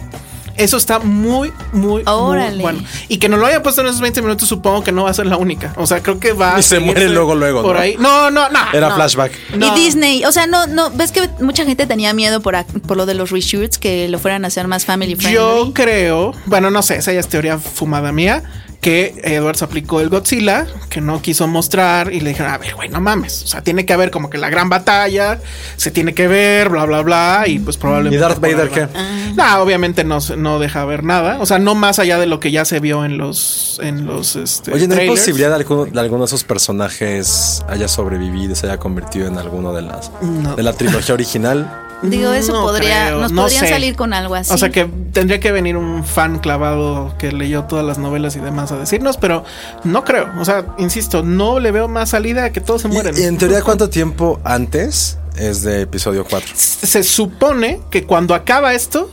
Eso está muy, muy, muy Órale. bueno. Y que nos lo haya puesto en esos 20 minutos, supongo que no va a ser la única. O sea, creo que va a Y se muere luego, luego, Por ¿no? ahí. No, no, no. Era no. flashback. No. Y Disney, o sea, no, no, ves que mucha gente tenía miedo por, por lo de los reshoots, que lo fueran a hacer más family friendly. Yo creo, bueno, no sé, esa ya es teoría fumada mía, que Edwards aplicó el Godzilla, que no quiso mostrar y le dijeron, a ver, güey, no mames, o sea, tiene que haber como que la gran batalla, se tiene que ver, bla, bla, bla, y pues probablemente... ¿Y Darth Vader va. qué? No, obviamente no, no deja ver nada, o sea, no más allá de lo que ya se vio en los, en los, este, Oye, ¿no hay trailers. posibilidad de, alguno, de alguno de esos personajes haya sobrevivido y se haya convertido en alguno de las No. de la trilogía original? Digo, eso No podría, creo, nos no podrían sé. salir con algo así. O sea que tendría que venir un fan clavado que leyó todas las novelas y demás a decirnos, pero no creo. O sea, insisto, no le veo más salida a que todos se Y, mueren. y en teoría, ¿cuánto tiempo antes es de episodio 4? Se supone que cuando acaba esto,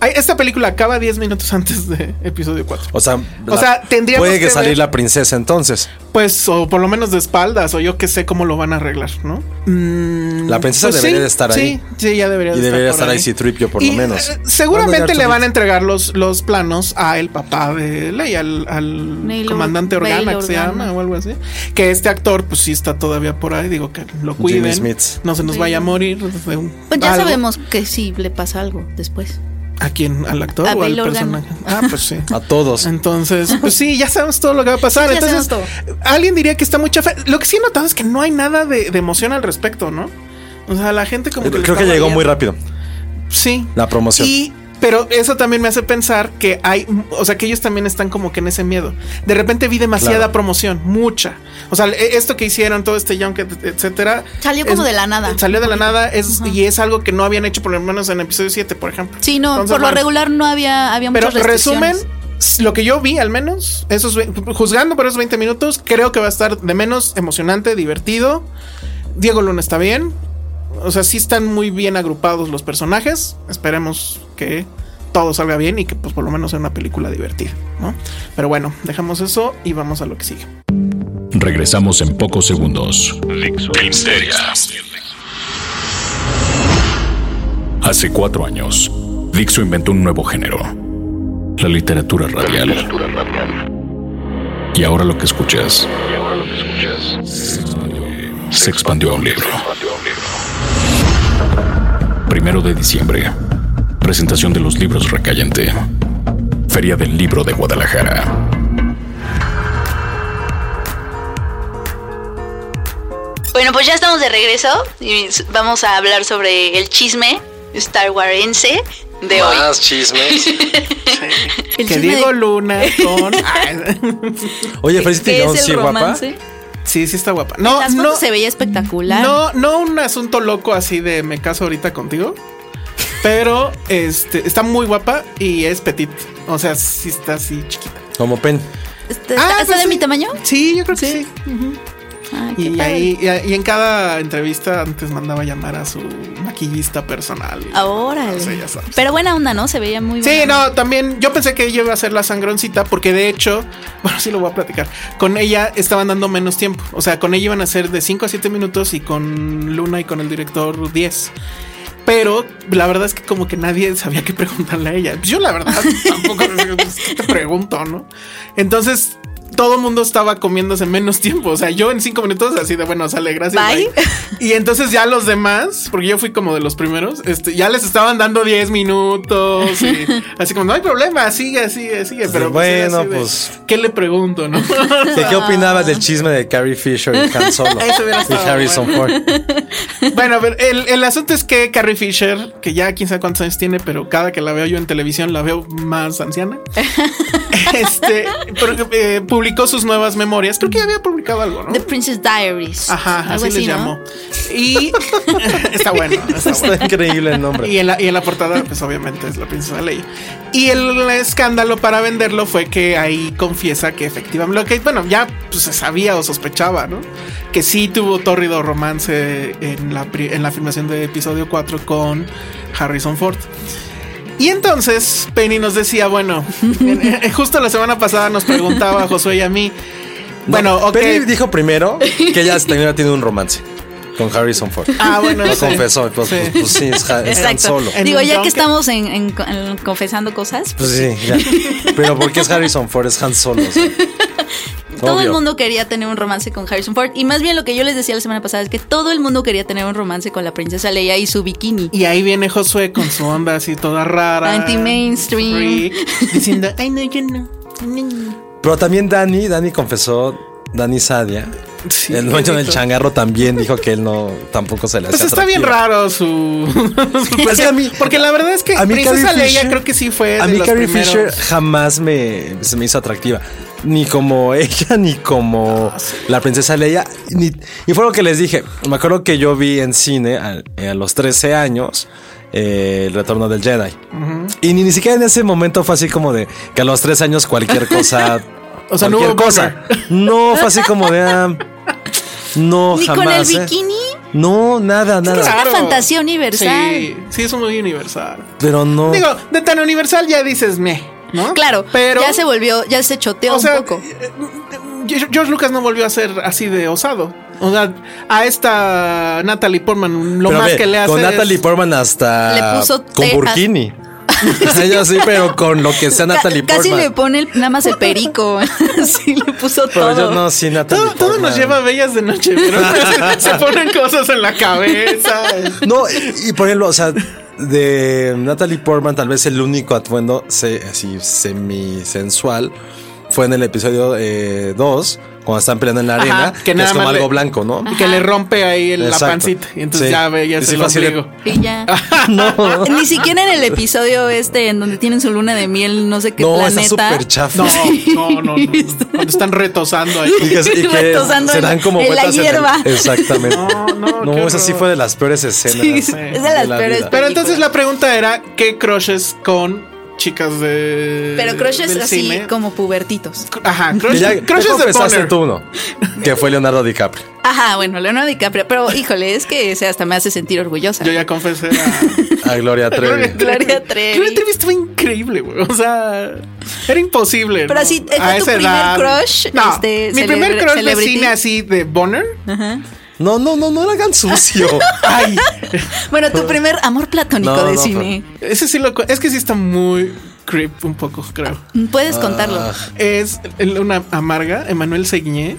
esta película acaba 10 minutos antes de episodio 4. O sea, O sea, tendríamos puede que, que salir ver- la princesa entonces. Pues, o por lo menos de espaldas, o yo que sé cómo lo van a arreglar, ¿no? Mm, La princesa debería de estar ahí. Sí, sí, ya debería Y de debería estar ahí C-3PO por lo Y, menos. eh, seguramente le van a entregar los, los planos a el papá de Leia, al, al comandante Or- Organa, que se llama, o algo así. Que este actor, pues sí está todavía por ahí, digo que lo cuiden. Smith. No se nos vaya a morir de un- pues ya algo. sabemos que sí le pasa algo después. ¿A quién? ¿Al actor A o al personaje? Ah, pues sí. A todos. Entonces, pues sí, ya sabemos todo lo que va a pasar. Ya Entonces, alguien diría que está muy chafa. Lo que sí he notado es que no hay nada de, de emoción al respecto, ¿no? O sea, la gente como que. le Creo que llegó muy rápido Sí. la promoción. Y, pero eso también me hace pensar que hay, o sea, que ellos también están como que en ese miedo. De repente vi demasiada Claro. promoción, mucha. O sea, e- esto que hicieron, todo este junket, etcétera. Salió como de la nada. Salió de la nada es, y es algo que no habían hecho por lo menos en episodio 7, por ejemplo. Sí, no, Entonces, por lo bueno, regular no había, había Pero muchas resumen, restricciones. lo que yo vi al menos, esos ve- juzgando por esos 20 minutos, creo que va a estar de menos emocionante, divertido. Diego Luna está bien. O sea, sí están muy bien agrupados los personajes. Esperemos que todo salga bien y que pues por lo menos sea una película divertida, ¿no? Pero bueno, dejamos eso y vamos a lo que sigue. Regresamos en pocos segundos. Filmsteria. Hace cuatro años, Dixo inventó un nuevo género, la literatura radial. Y ahora lo que escuchas se expandió a un libro. Primero de diciembre, presentación de los libros Recayente. Feria del Libro de Guadalajara. Bueno, pues ya estamos de regreso y vamos a hablar sobre el chisme Star Warsense de hoy. Más chisme. El que chisme Diego de- Luna con... Oye, Felicity ¿Qué Jones, es sí, guapa. romance? Sí, sí está guapa. No, las no, se veía espectacular. No, no un asunto loco así de me caso ahorita contigo. Pero este está muy guapa y es petit. O sea, sí está así chiquita. Como Pen. ¿Está, Ah, está pues de sí. mi tamaño? Sí, yo creo que Sí. Qué Y, ahí, y, y en cada entrevista antes mandaba llamar a su maquillista personal. Sí, ya sabes. Pero buena onda, ¿no? Se veía muy Sí, buena onda. no, también yo pensé que ella iba a ser la sangroncita porque de hecho, bueno, sí lo voy a platicar. Con ella estaban dando menos tiempo. O sea, con ella iban a ser de 5 a 7 minutos y con Luna y con el director 10. Pero la verdad es que como que nadie sabía qué preguntarle a ella. Yo la verdad tampoco pues, ¿qué te pregunto, ¿no? Entonces todo el mundo estaba comiéndose menos tiempo. O sea, yo en cinco minutos así de bueno, sale, gracias. Bye. bye. Y entonces ya los demás, porque yo fui como de los primeros, este, ya les estaban dando 10 minutos y así como no hay problema, sigue, sigue, sigue. Pero pues, bueno, de, pues- ¿qué le pregunto, no? ¿Qué, qué opinabas del chisme de Carrie Fisher y Han Solo? Eso hubiera y Harrison Ford. Bueno, a ver, el, el asunto es que Carrie Fisher, que ya quién sabe cuántos años tiene, pero cada que la veo yo en televisión la veo más anciana. este eh, publicó sus nuevas memorias. Creo que ya había publicado algo, ¿no? The Princess Diaries. Ajá, algo así, les ¿no? llamó. Y está bueno, está bueno. Está increíble el nombre. Y en, la, y en la portada, pues obviamente es la princesa Leia. Y el escándalo para venderlo fue que ahí confiesa que efectivamente, lo que, bueno, ya pues, se sabía o sospechaba, ¿no? Que sí tuvo tórrido romance en la, en la filmación de episodio 4 con Harrison Ford. Y entonces Penny nos decía, bueno, en- en- justo la semana pasada nos preguntaba a Josué y a mí, bueno, No, ok. Penny dijo primero que ella también ha tenido un romance con Harrison Ford. Ah, bueno, Lo sí. confesó. Pues, Sí. pues, pues sí, es, es Han. Solo. Digo, ya que estamos en, en- en confesando cosas, Pues sí, ya. Pero ¿por qué es Harrison Ford? Es Han Solo. o sea. todo el mundo quería tener un romance con Harrison Ford. Y más bien lo que yo les decía la semana pasada es que todo el mundo quería tener un romance con la princesa Leia y su bikini. Y ahí viene Josué con su onda así toda rara. Anti-mainstream. Diciendo, ay, no, yo no. Pero también Dani, Dani confesó, Dani Sadia, Sí, el dueño del changarro también dijo que él no tampoco se le Pues hacía está bien raro su. su Es que a mí- porque la verdad es que a mí Princesa Carrie Leia Fisher- creo que sí fue. A de mí los Carrie primeros. Fisher jamás me, se me hizo atractiva. Ni como ella, ni como Ah, la princesa Leia. Ni, y fue lo que les dije. Me acuerdo que yo vi en cine a, a los 13 años eh, El Retorno del Jedi. Y ni, ni siquiera en ese momento fue así como de que a los 3 años cualquier cosa... O sea, no cualquier hubo cosa. No, fue así como de... ah, no, Ni jamás. con el ¿eh? bikini. No, nada, nada. Claro. una fantasía universal. Sí, sí, es muy universal. Pero no. Digo, de tan universal ya dices me, ¿no? Claro, pero. ya se volvió, ya se choteó o sea, un poco. eh, eh, George Lucas no volvió a ser así de osado. O sea, a esta Natalie Portman lo Pero más ve, que le hace. Con es- Natalie Portman hasta. Le puso Con. Burkini. Ella sí, pero con lo que sea Natalie casi Portman. le pone el- nada más el perico. sí, le puso Pero todo. yo no, sí, Natalie Todo, todo nos lleva a bellas de noche, pero se, se ponen cosas en la cabeza. No, y, y por ejemplo, o sea, de Natalie Portman, tal vez el único atuendo se, así semi-sensual fue en el episodio 2, cuando están peleando en la Ajá, arena, que que, nada es como le- algo blanco, ¿no? Y que le rompe ahí el- la pancita. Y entonces Sí. ya veías Y sí el fue así de-. Y ya. No, Ni siquiera en el episodio este en donde tienen su luna de miel, no sé qué no, está planeta. súper chafa. No, no, no, no. Cuando están retosando ahí. Y que, y que Retosando se en- dan como en la vueltas el- hierba. exactamente. No, no, esa sí fue de las peores escenas. Sí, es de las la peores vida. Pero entonces la pregunta era: ¿qué crushes con chicas de. Pero crushes del así cine? como pubertitos. Ajá, Que crushes, ya, crushes ya de Bonner. tú uno, que fue Leonardo DiCaprio. Ajá, bueno, Leonardo DiCaprio. Pero híjole, es que ese hasta me hace sentir orgullosa. Yo ya confesé a. A Gloria Trevi. Gloria Trevi. Gloria Trevi estuvo increíble, güey. O sea, era imposible. Pero ¿no? así, ¿fue A tu esa primer edad. crush, No, este, mi primer crush de cine así de Bonner. Ajá. No, no, no, no lo hagan sucio. Ay, Bueno, tu primer amor platónico No, de no, cine. ese sí lo. Es que sí está muy creep un poco, creo. Puedes contarlo. Ah. Es una amarga, Emanuel Segné.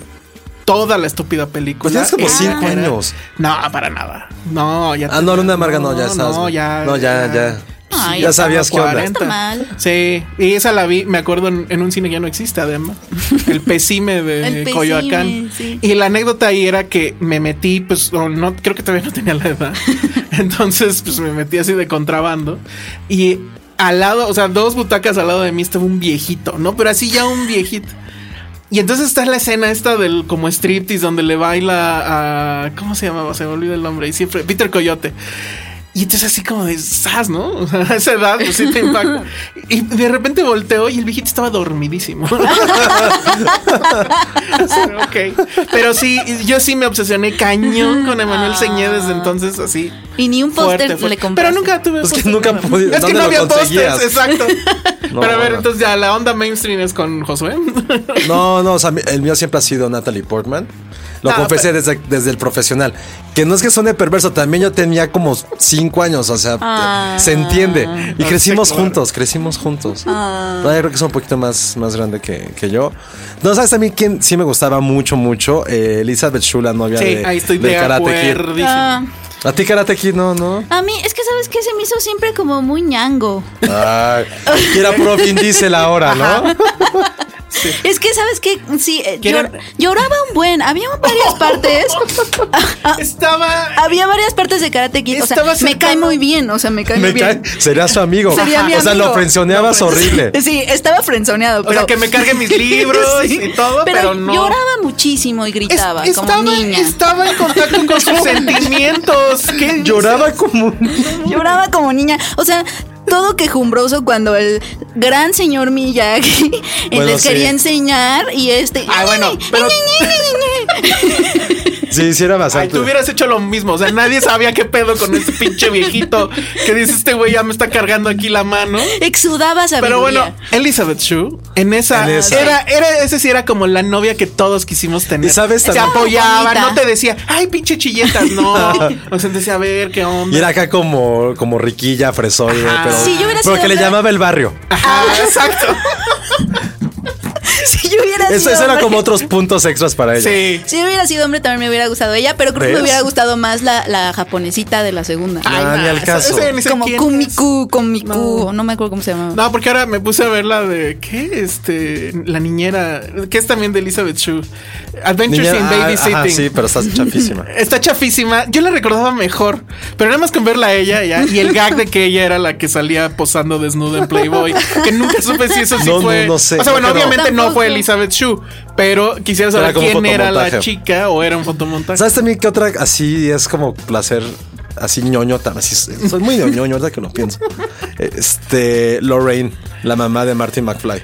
Toda la estúpida película. Pues tienes como Era- cinco era- años. No, para nada. No, ya. Ah, no, Luna Amarga no, ya. No, ya. No, ya, ya. Ay, ya sabías qué onda. 40. Está mal. Sí, y esa la vi, me acuerdo en, en un cine que ya no existe, además. El Pesime de El Pesime, Coyoacán. sí. Y la anécdota ahí era que me metí, pues, o no, creo que todavía no tenía la edad. Entonces, pues me metí así de contrabando. Y al lado, o sea, dos butacas al lado de mí estaba un viejito, ¿no? Pero así ya un viejito. Y entonces está la escena esta del como striptease donde le baila a. ¿Cómo se llamaba? Se me olvida el nombre. Y siempre. Peter Coyote. Y entonces así como de sas, ¿no? O sea, a esa edad pues, sí te impacta. Y de repente volteó y el viejito estaba dormidísimo. O sea, ok. Pero sí, yo sí me obsesioné cañón con Emanuel Señé desde entonces así. Y ni un póster le compraste. Pero nunca tuve Pues que nunca No. podía- Es que ¿dónde no había conseguías? pósters, exacto. No, Pero a ver, bueno. entonces ya la onda mainstream es con Josué. No, no, o sea, el mío siempre ha sido Natalie Portman. Lo No, confesé desde, desde el profesional. Que no es que suene perverso, también yo tenía como cinco años, o sea, Ah. se entiende. Y crecimos claro. juntos, crecimos juntos. Ah. No, yo creo que es un poquito más, más grande que, que yo. No, ¿sabes también quién sí me gustaba mucho, mucho? Eh, Elizabeth Shue, la novia Sí, de, ahí estoy del de Karate Kid. Ah, A ti Karate Kid, no, no. a mí, es que sabes que se me hizo siempre como muy ñango. Ay, era pro Vin Diesel ahora, ¿no? Es que sabes que sí, eh, ¿Quién llor- era? lloraba un buen. Había varias partes. Estaba. Había varias partes de Karate Kid. O sea, me cae muy bien. O sea, me cae Me muy bien. sería su amigo. Sería mi o sea, lo amigo. frenzoneabas horrible. Sí, estaba frenzoneado. O Pero sea, que me cargue mis libros Sí. y todo, pero, no. lloraba muchísimo y Es- gritaba estaba, como niña. estaba en contacto con sus sentimientos. ¿Qué? Lloraba como Lloraba como niña. O sea, todo quejumbroso cuando el gran señor Miyagi Bueno, les sí. quería enseñar y este. Ah, bueno, pero Sí, sí era ay, bastante. tú hubieras hecho lo mismo. O sea, nadie sabía qué pedo con este pinche viejito que dice este güey ya me está cargando aquí la mano. Exudaba sabiduría. Pero bueno, Elizabeth Shue, en esa, En esa. Era, era, ese sí era como la novia que todos quisimos tener. Y sabes Se también- apoyaba, Bonita. no te decía, ay, pinche chilletas, no. O sea, decía, a ver, qué onda. Y era acá como, como riquilla, fresoide, pero, Sí, yo hubiera pero sido que le llamaba el barrio. Ajá, exacto. si yo hubiera Eso, sido eso era como otros puntos extras para ella. Sí. Si hubiera sido hombre también me hubiera gustado ella, pero creo que me hubiera gustado más la, la japonesita de la segunda. Ah, ni al esa- caso. ese sé como Kumiku, Kumiku, no. me acuerdo cómo se llamaba. No, porque ahora me puse a ver la de ¿qué? Este, la niñera, que es también de Elizabeth Shue. Adventures in ah, Babysitting. ajá, sí, pero estás chafísima. Está chafísima. Yo la recordaba mejor, pero nada más con verla a ella ya y el gag de que ella era la que salía posando desnuda en Playboy, que nunca supe si eso sí No, no, fue. no sé, o sea, bueno, no. obviamente no fue Elizabeth Pero quisiera saber Era quién era la chica o era un fotomontaje. ¿Sabes también qué otra así es como placer? Así ñoño, tam- así, soy muy ñoño, ahorita que lo pienso. Este, Lorraine, la mamá de Martin McFly.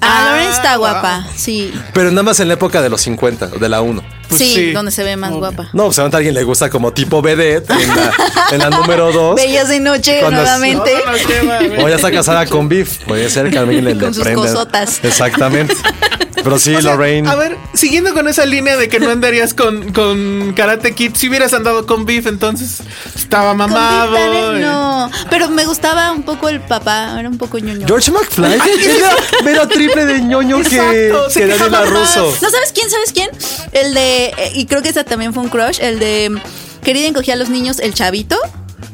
Ah, Lauren está wow. guapa, sí. Pero nada más en la época de los 50, de la 1. Pues sí, sí. donde se ve más Obvio. guapa. No, pues a alguien le gusta como tipo vedette en la, en la número 2. Bellas de noche nuevamente. No, no, qué va, O ya está casada con Biff. Puede ser que a alguien le, le Con sus prenda. cosotas. Exactamente. Pero sí, O sea, Lorraine. A ver, siguiendo con esa línea de que no andarías con, con Karate Kid, si hubieras andado con Beef, entonces estaba Con mamado. Eh. no, pero me gustaba un poco el papá, era un poco ñoño. George McFly. Era, era triple de ñoño que, Exacto, que más. Russo. ¿No sabes quién? ¿Sabes quién? El de, eh, y creo que esa también fue un crush, el de Querida encogía a los niños, el chavito.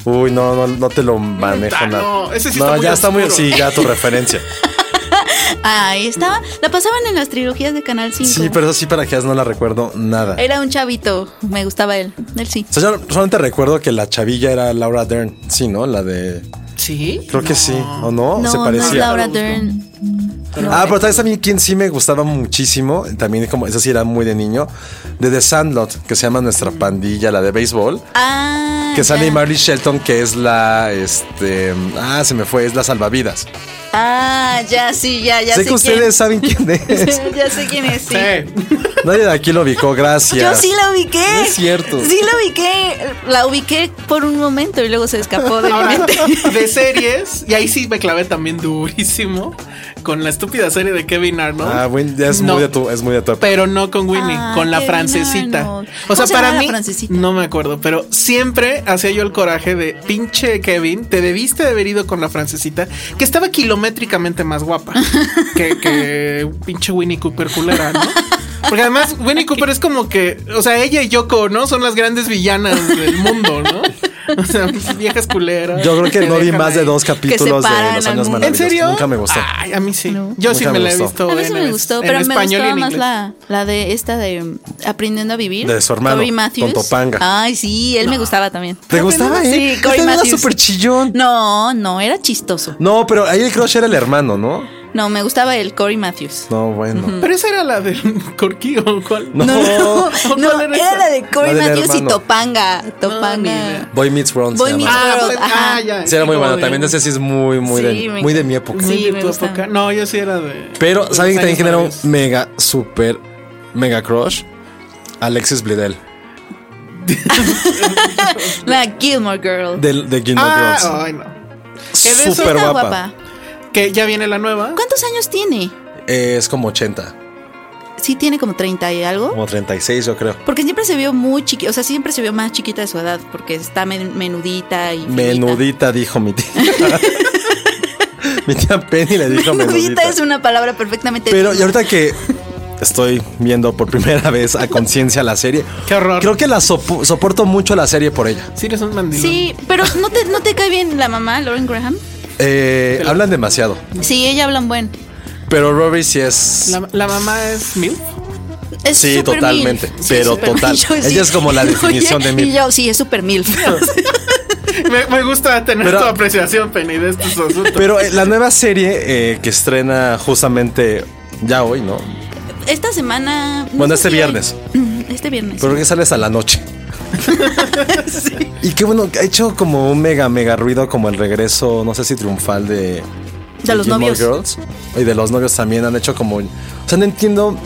Uy, no, no, no te lo manejo Ah, nada. no, ese sí no, está muy ya está muy. Sí, ya tu referencia. Ahí estaba. La pasaban en las trilogías de Canal 5. Sí, pero eso sí, para que no la recuerdo nada. Era un chavito, me gustaba él. Él sí. O sea, yo solamente recuerdo que la chavilla era Laura Dern. Sí, ¿no? La de. Sí. Creo que sí. ¿O no? No, Se no parecía. es Laura Dern. Ah, pero tal también quien sí me gustaba muchísimo, también como esa sí era muy de niño, de The Sandlot, que se llama Nuestra Pandilla, la de béisbol, Ah. que sale. Marley Shelton, que es la, este, ah, se me fue, es la salvavidas. Ah, ya sí, ya, ya sé sé que ustedes saben quién es. ya sé quién es, sí. Sí. Nadie de aquí lo ubicó, gracias. Yo sí la ubiqué. No es cierto. Sí la ubiqué. La ubiqué por un momento y luego se escapó de mi Ahora, mente. de series, y ahí sí me clavé también durísimo con la estúpida serie de Kevin Arnold. Ah, bueno, ya es, No. muy de tu, es muy de tu. Pero no con Winnie, Ah, con la Kevin francesita. Arnold. O ¿Cómo sea, se para mí, francesita? no me acuerdo, pero siempre hacía yo el coraje de pinche Kevin, te debiste de haber ido con la francesita, que estaba kilométricamente más guapa que, que pinche Winnie Cooper culera, ¿no? Porque además Winnie Cooper es como que, o sea, ella y Yoko, ¿no? Son las grandes villanas del mundo, ¿no? O sea, viejas culeras. Yo creo que no vi más de dos capítulos de Los Años mundo. ¿En Maravillosos. serio? Nunca me gustó. Ay, a mí sí. No. Yo sí me me la he gustó. visto. A mí sí me gustó, en pero me gustaba más la, la de esta de um, Aprendiendo a Vivir. De su hermano, Cory Matthews. con Topanga. Ay, sí, él me gustaba también. ¿Te gustaba, Sí, eh? Este era Matthews. súper chillón. No, no, era chistoso. No, pero ahí el crush era el hermano, ¿no? No, me gustaba el Cory Matthews. No, bueno. Pero esa era la del Corquí o cuál. No. No, ¿Cuál no, era la de La del Matthews y. Topanga. Topanga. Boy Meets World. Boy. Meets Ah, World, pues, ajá. ah, ya. Sí, era muy de- También ese sí es muy, muy, Sí, de, me muy de mi época. Sí, de me tu gusta. época. No, yo sí era de. Pero, de ¿saben quién también años genera un mega, super, mega crush? Alexis Bledel. La Gilmore Girl. De, de Gilmore Ah, Girls. ay, no. que de Súper Está guapa. Que ya viene la nueva. ¿Cuántos años tiene? Eh, es como 80, Sí, tiene como 30 y algo. como 36 yo creo. Porque siempre se vio muy chiquita, o sea, siempre se vio más chiquita de su edad, porque está men- menudita y. finita. Menudita dijo mi tía. mi tía Penny le dijo menudita. Menudita es una palabra perfectamente. Pero y ahorita que estoy viendo por primera vez a conciencia la serie, Qué horror. creo que la sopo- soporto mucho la serie por ella. Sí, eres un mandilón. Sí, pero ¿no te, ¿no te cae bien la mamá, Lauren Graham? Eh, hablan demasiado, Sí, ella habla un buen. pero Rory sí es... La, la mamá es Mil. Es Sí, totalmente, milf. pero total. Yo Ella es como la definición de milf. Y yo, sí, es súper milf. Me, me gusta tener Pero- tu apreciación, Penny, de estos asuntos. Pero eh, la nueva serie eh, que estrena justamente ya hoy, ¿no? Esta semana. no Bueno, este si viernes. hay- Mm, Este viernes. Pero que sales a la noche. Y qué bueno, ha hecho como un mega, mega ruido como el regreso, no sé si triunfal de... De los Gilmore novios. Girls. Y de los novios también han hecho como... O sea, no entiendo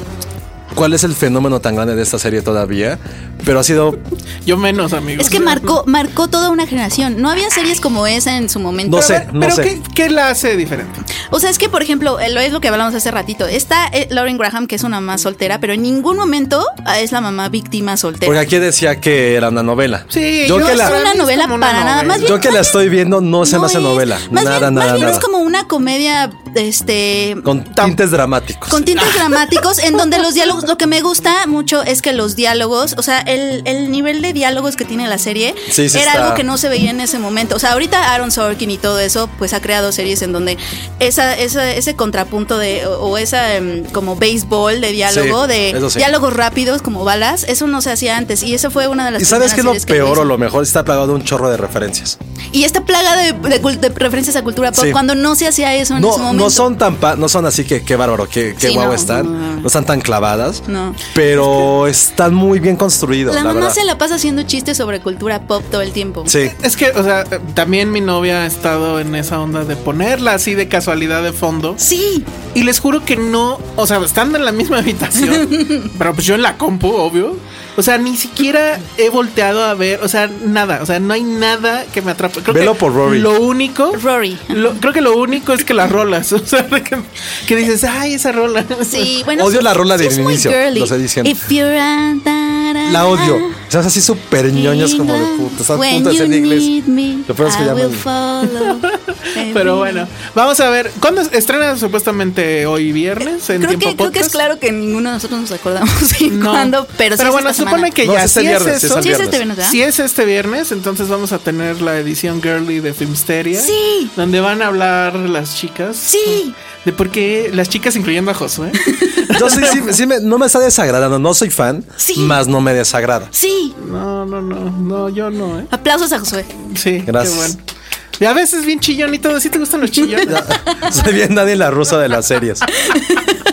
cuál es el fenómeno tan grande de esta serie todavía, pero ha sido... Yo menos, amigos. Es que marcó, marcó toda una generación. No había series como esa en su momento. No sé, no pero sé. ¿qué, qué la hace diferente? O sea, es que, por ejemplo, eh, lo es lo que hablamos hace ratito. Está eh, Lauren Graham, que es una mamá soltera, pero en ningún momento ah, es la mamá víctima soltera. Porque aquí decía que era una novela. Sí, yo yo que no la... es para una novela una para nada. novela. Más bien, Yo que la estoy viendo no se me hace es. novela. Más nada, bien, nada, más bien nada. es como una comedia, este, Con tintes dramáticos. con tintes dramáticos en donde los diálogos, lo que me gusta mucho es que los diálogos, o sea, el, el nivel de diálogos que tiene la serie Sí, sí era está. algo que no se veía en ese momento. O sea, ahorita Aaron Sorkin y todo eso, pues ha creado series en donde esa, esa- ese contrapunto de, o, o esa em, como béisbol de diálogo, Sí, de diálogos rápidos como balas, eso no se hacía antes. Y eso fue una de las ¿Y sabes qué es lo que peor o lo mejor? Está plagado de un chorro de referencias. Y esta plaga de, de de referencias a cultura pop, cuando no se hacía eso en ese No, momento. no son tan pa- no son así que qué bárbaro, qué, qué Sí, guau no, están. no. No. están tan clavadas. No. Pero están muy bien construidos, La la, mamá verdad. se la pasa haciendo chistes sobre cultura pop todo el tiempo. Sí. Es que, o sea, también mi novia ha estado en esa onda de ponerla así de casualidad de fondo. Sí, Y les juro que no, o sea, estando en la misma habitación, pero pues yo en la compu, obvio. O sea, ni siquiera he volteado a ver, o sea, nada, o sea, no hay nada que me atrape. Creo Velo que por Rory. Lo único, Rory. lo- creo que lo único es que las rolas, o sea, que, que dices, ay, esa rola. Sí, bueno. Odio la rola del inicio, girly. lo estoy diciendo. If you're a tarara, La odio. O sea, es así súper ñoños como de puta. Estás a when punto de ser inglés. me, Lo peor es que will follow. Pero bueno, vamos a ver, ¿cuándo estrena supuestamente hoy viernes en Creo tiempo que, creo que es podcast? claro que ninguno de nosotros nos acordamos de No. cuándo, pero, sí es bueno, esta se supone semana. que No, ya es este si viernes, es eso, este viernes, ¿verdad? Si es este viernes, entonces vamos a tener la edición girly de Filmsteria. Sí. Donde van a hablar las chicas. Sí. De por qué las chicas, incluyendo a Josué. Yo sí, sí, sí me- no me está desagradando. No soy fan, Sí. más no me desagrada. Sí. No, no, no, no, yo no, ¿eh? Aplausos a Josué. Sí, Gracias. qué bueno. Y a veces bien chillón y todo. ¿Sí te gustan los chillones? Soy bien Dani la rusa de las series.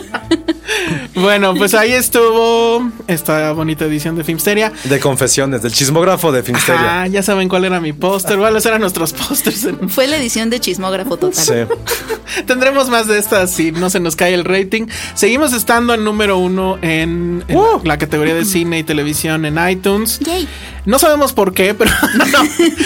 bueno, pues ahí estuvo esta bonita edición de Filmsteria. De confesiones, del chismógrafo de Filmsteria. Ah, ya saben cuál era mi póster. ¿Cuáles eran nuestros pósters? en- Fue la edición de Chismógrafo Total. Sí. Tendremos más de estas si no se nos cae el rating. Seguimos estando en número uno en, en Uh. la categoría de cine y televisión en iTunes. Yay. No sabemos por qué, pero no,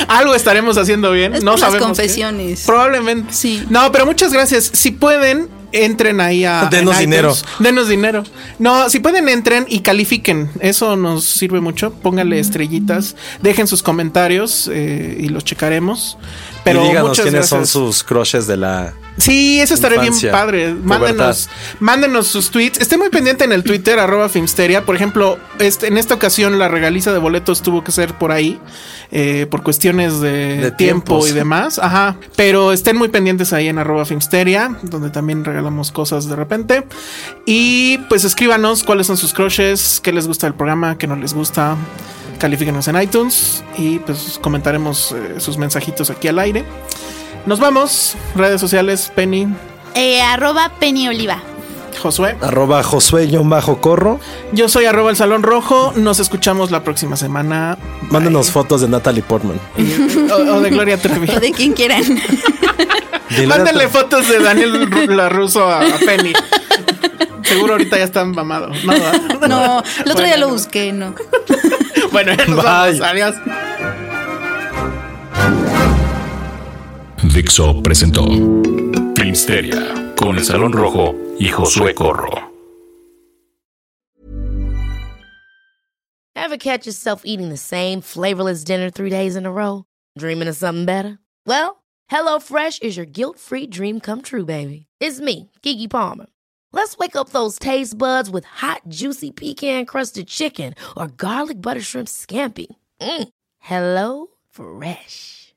algo estaremos haciendo bien. Es no por las sabemos. qué. confesiones. Probablemente. Sí. No, pero muchas gracias. Si pueden, entren ahí a. Denos en dinero. Denos dinero. No, si pueden, entren y califiquen. Eso nos sirve mucho. Pónganle estrellitas. Dejen sus comentarios eh, y los checaremos. Pero y díganos muchas quiénes son sus crushes de la. Sí, eso estaría bien padre. Mándenos, mándenos sus tweets. Esté muy pendiente en el Twitter, arroba Filmsteria. Por ejemplo, este, en esta ocasión la regaliza de boletos tuvo que ser por ahí. eh, por cuestiones de, De tiempo tiempos. y demás. Ajá. Pero estén muy pendientes ahí en arroba Filmsteria, donde también regalamos cosas de repente. Y pues escríbanos cuáles son sus crushes, qué les gusta del programa, qué no les gusta. Califíquenos en iTunes y pues comentaremos eh, sus mensajitos aquí al aire. Nos vamos. Redes sociales, Penny, Eh, arroba Penny Oliva. Josué. Arroba bajo corro. Yo soy arroba el Salón Rojo. Nos escuchamos la próxima semana. Mándenos fotos de Natalie Portman. O, o de Gloria Trevi. O de quien quieran. Mándenle fotos de Daniel Laruso a, a Penny. Seguro ahorita ya están mamados. No. No, el otro día Bueno, lo busqué, no. bueno, ya nos Bye. vamos. Adiós. Dixo presentó Filmsteria con el Salón Rojo y Josué Corro. Ever catch yourself eating the same flavorless dinner three days in a row? Dreaming of something better? Well, HelloFresh is your guilt-free dream come true, baby. It's me, Kiki Palmer. Let's wake up those taste buds with hot, juicy pecan-crusted chicken or garlic butter shrimp scampi. Mm. Hello Fresh.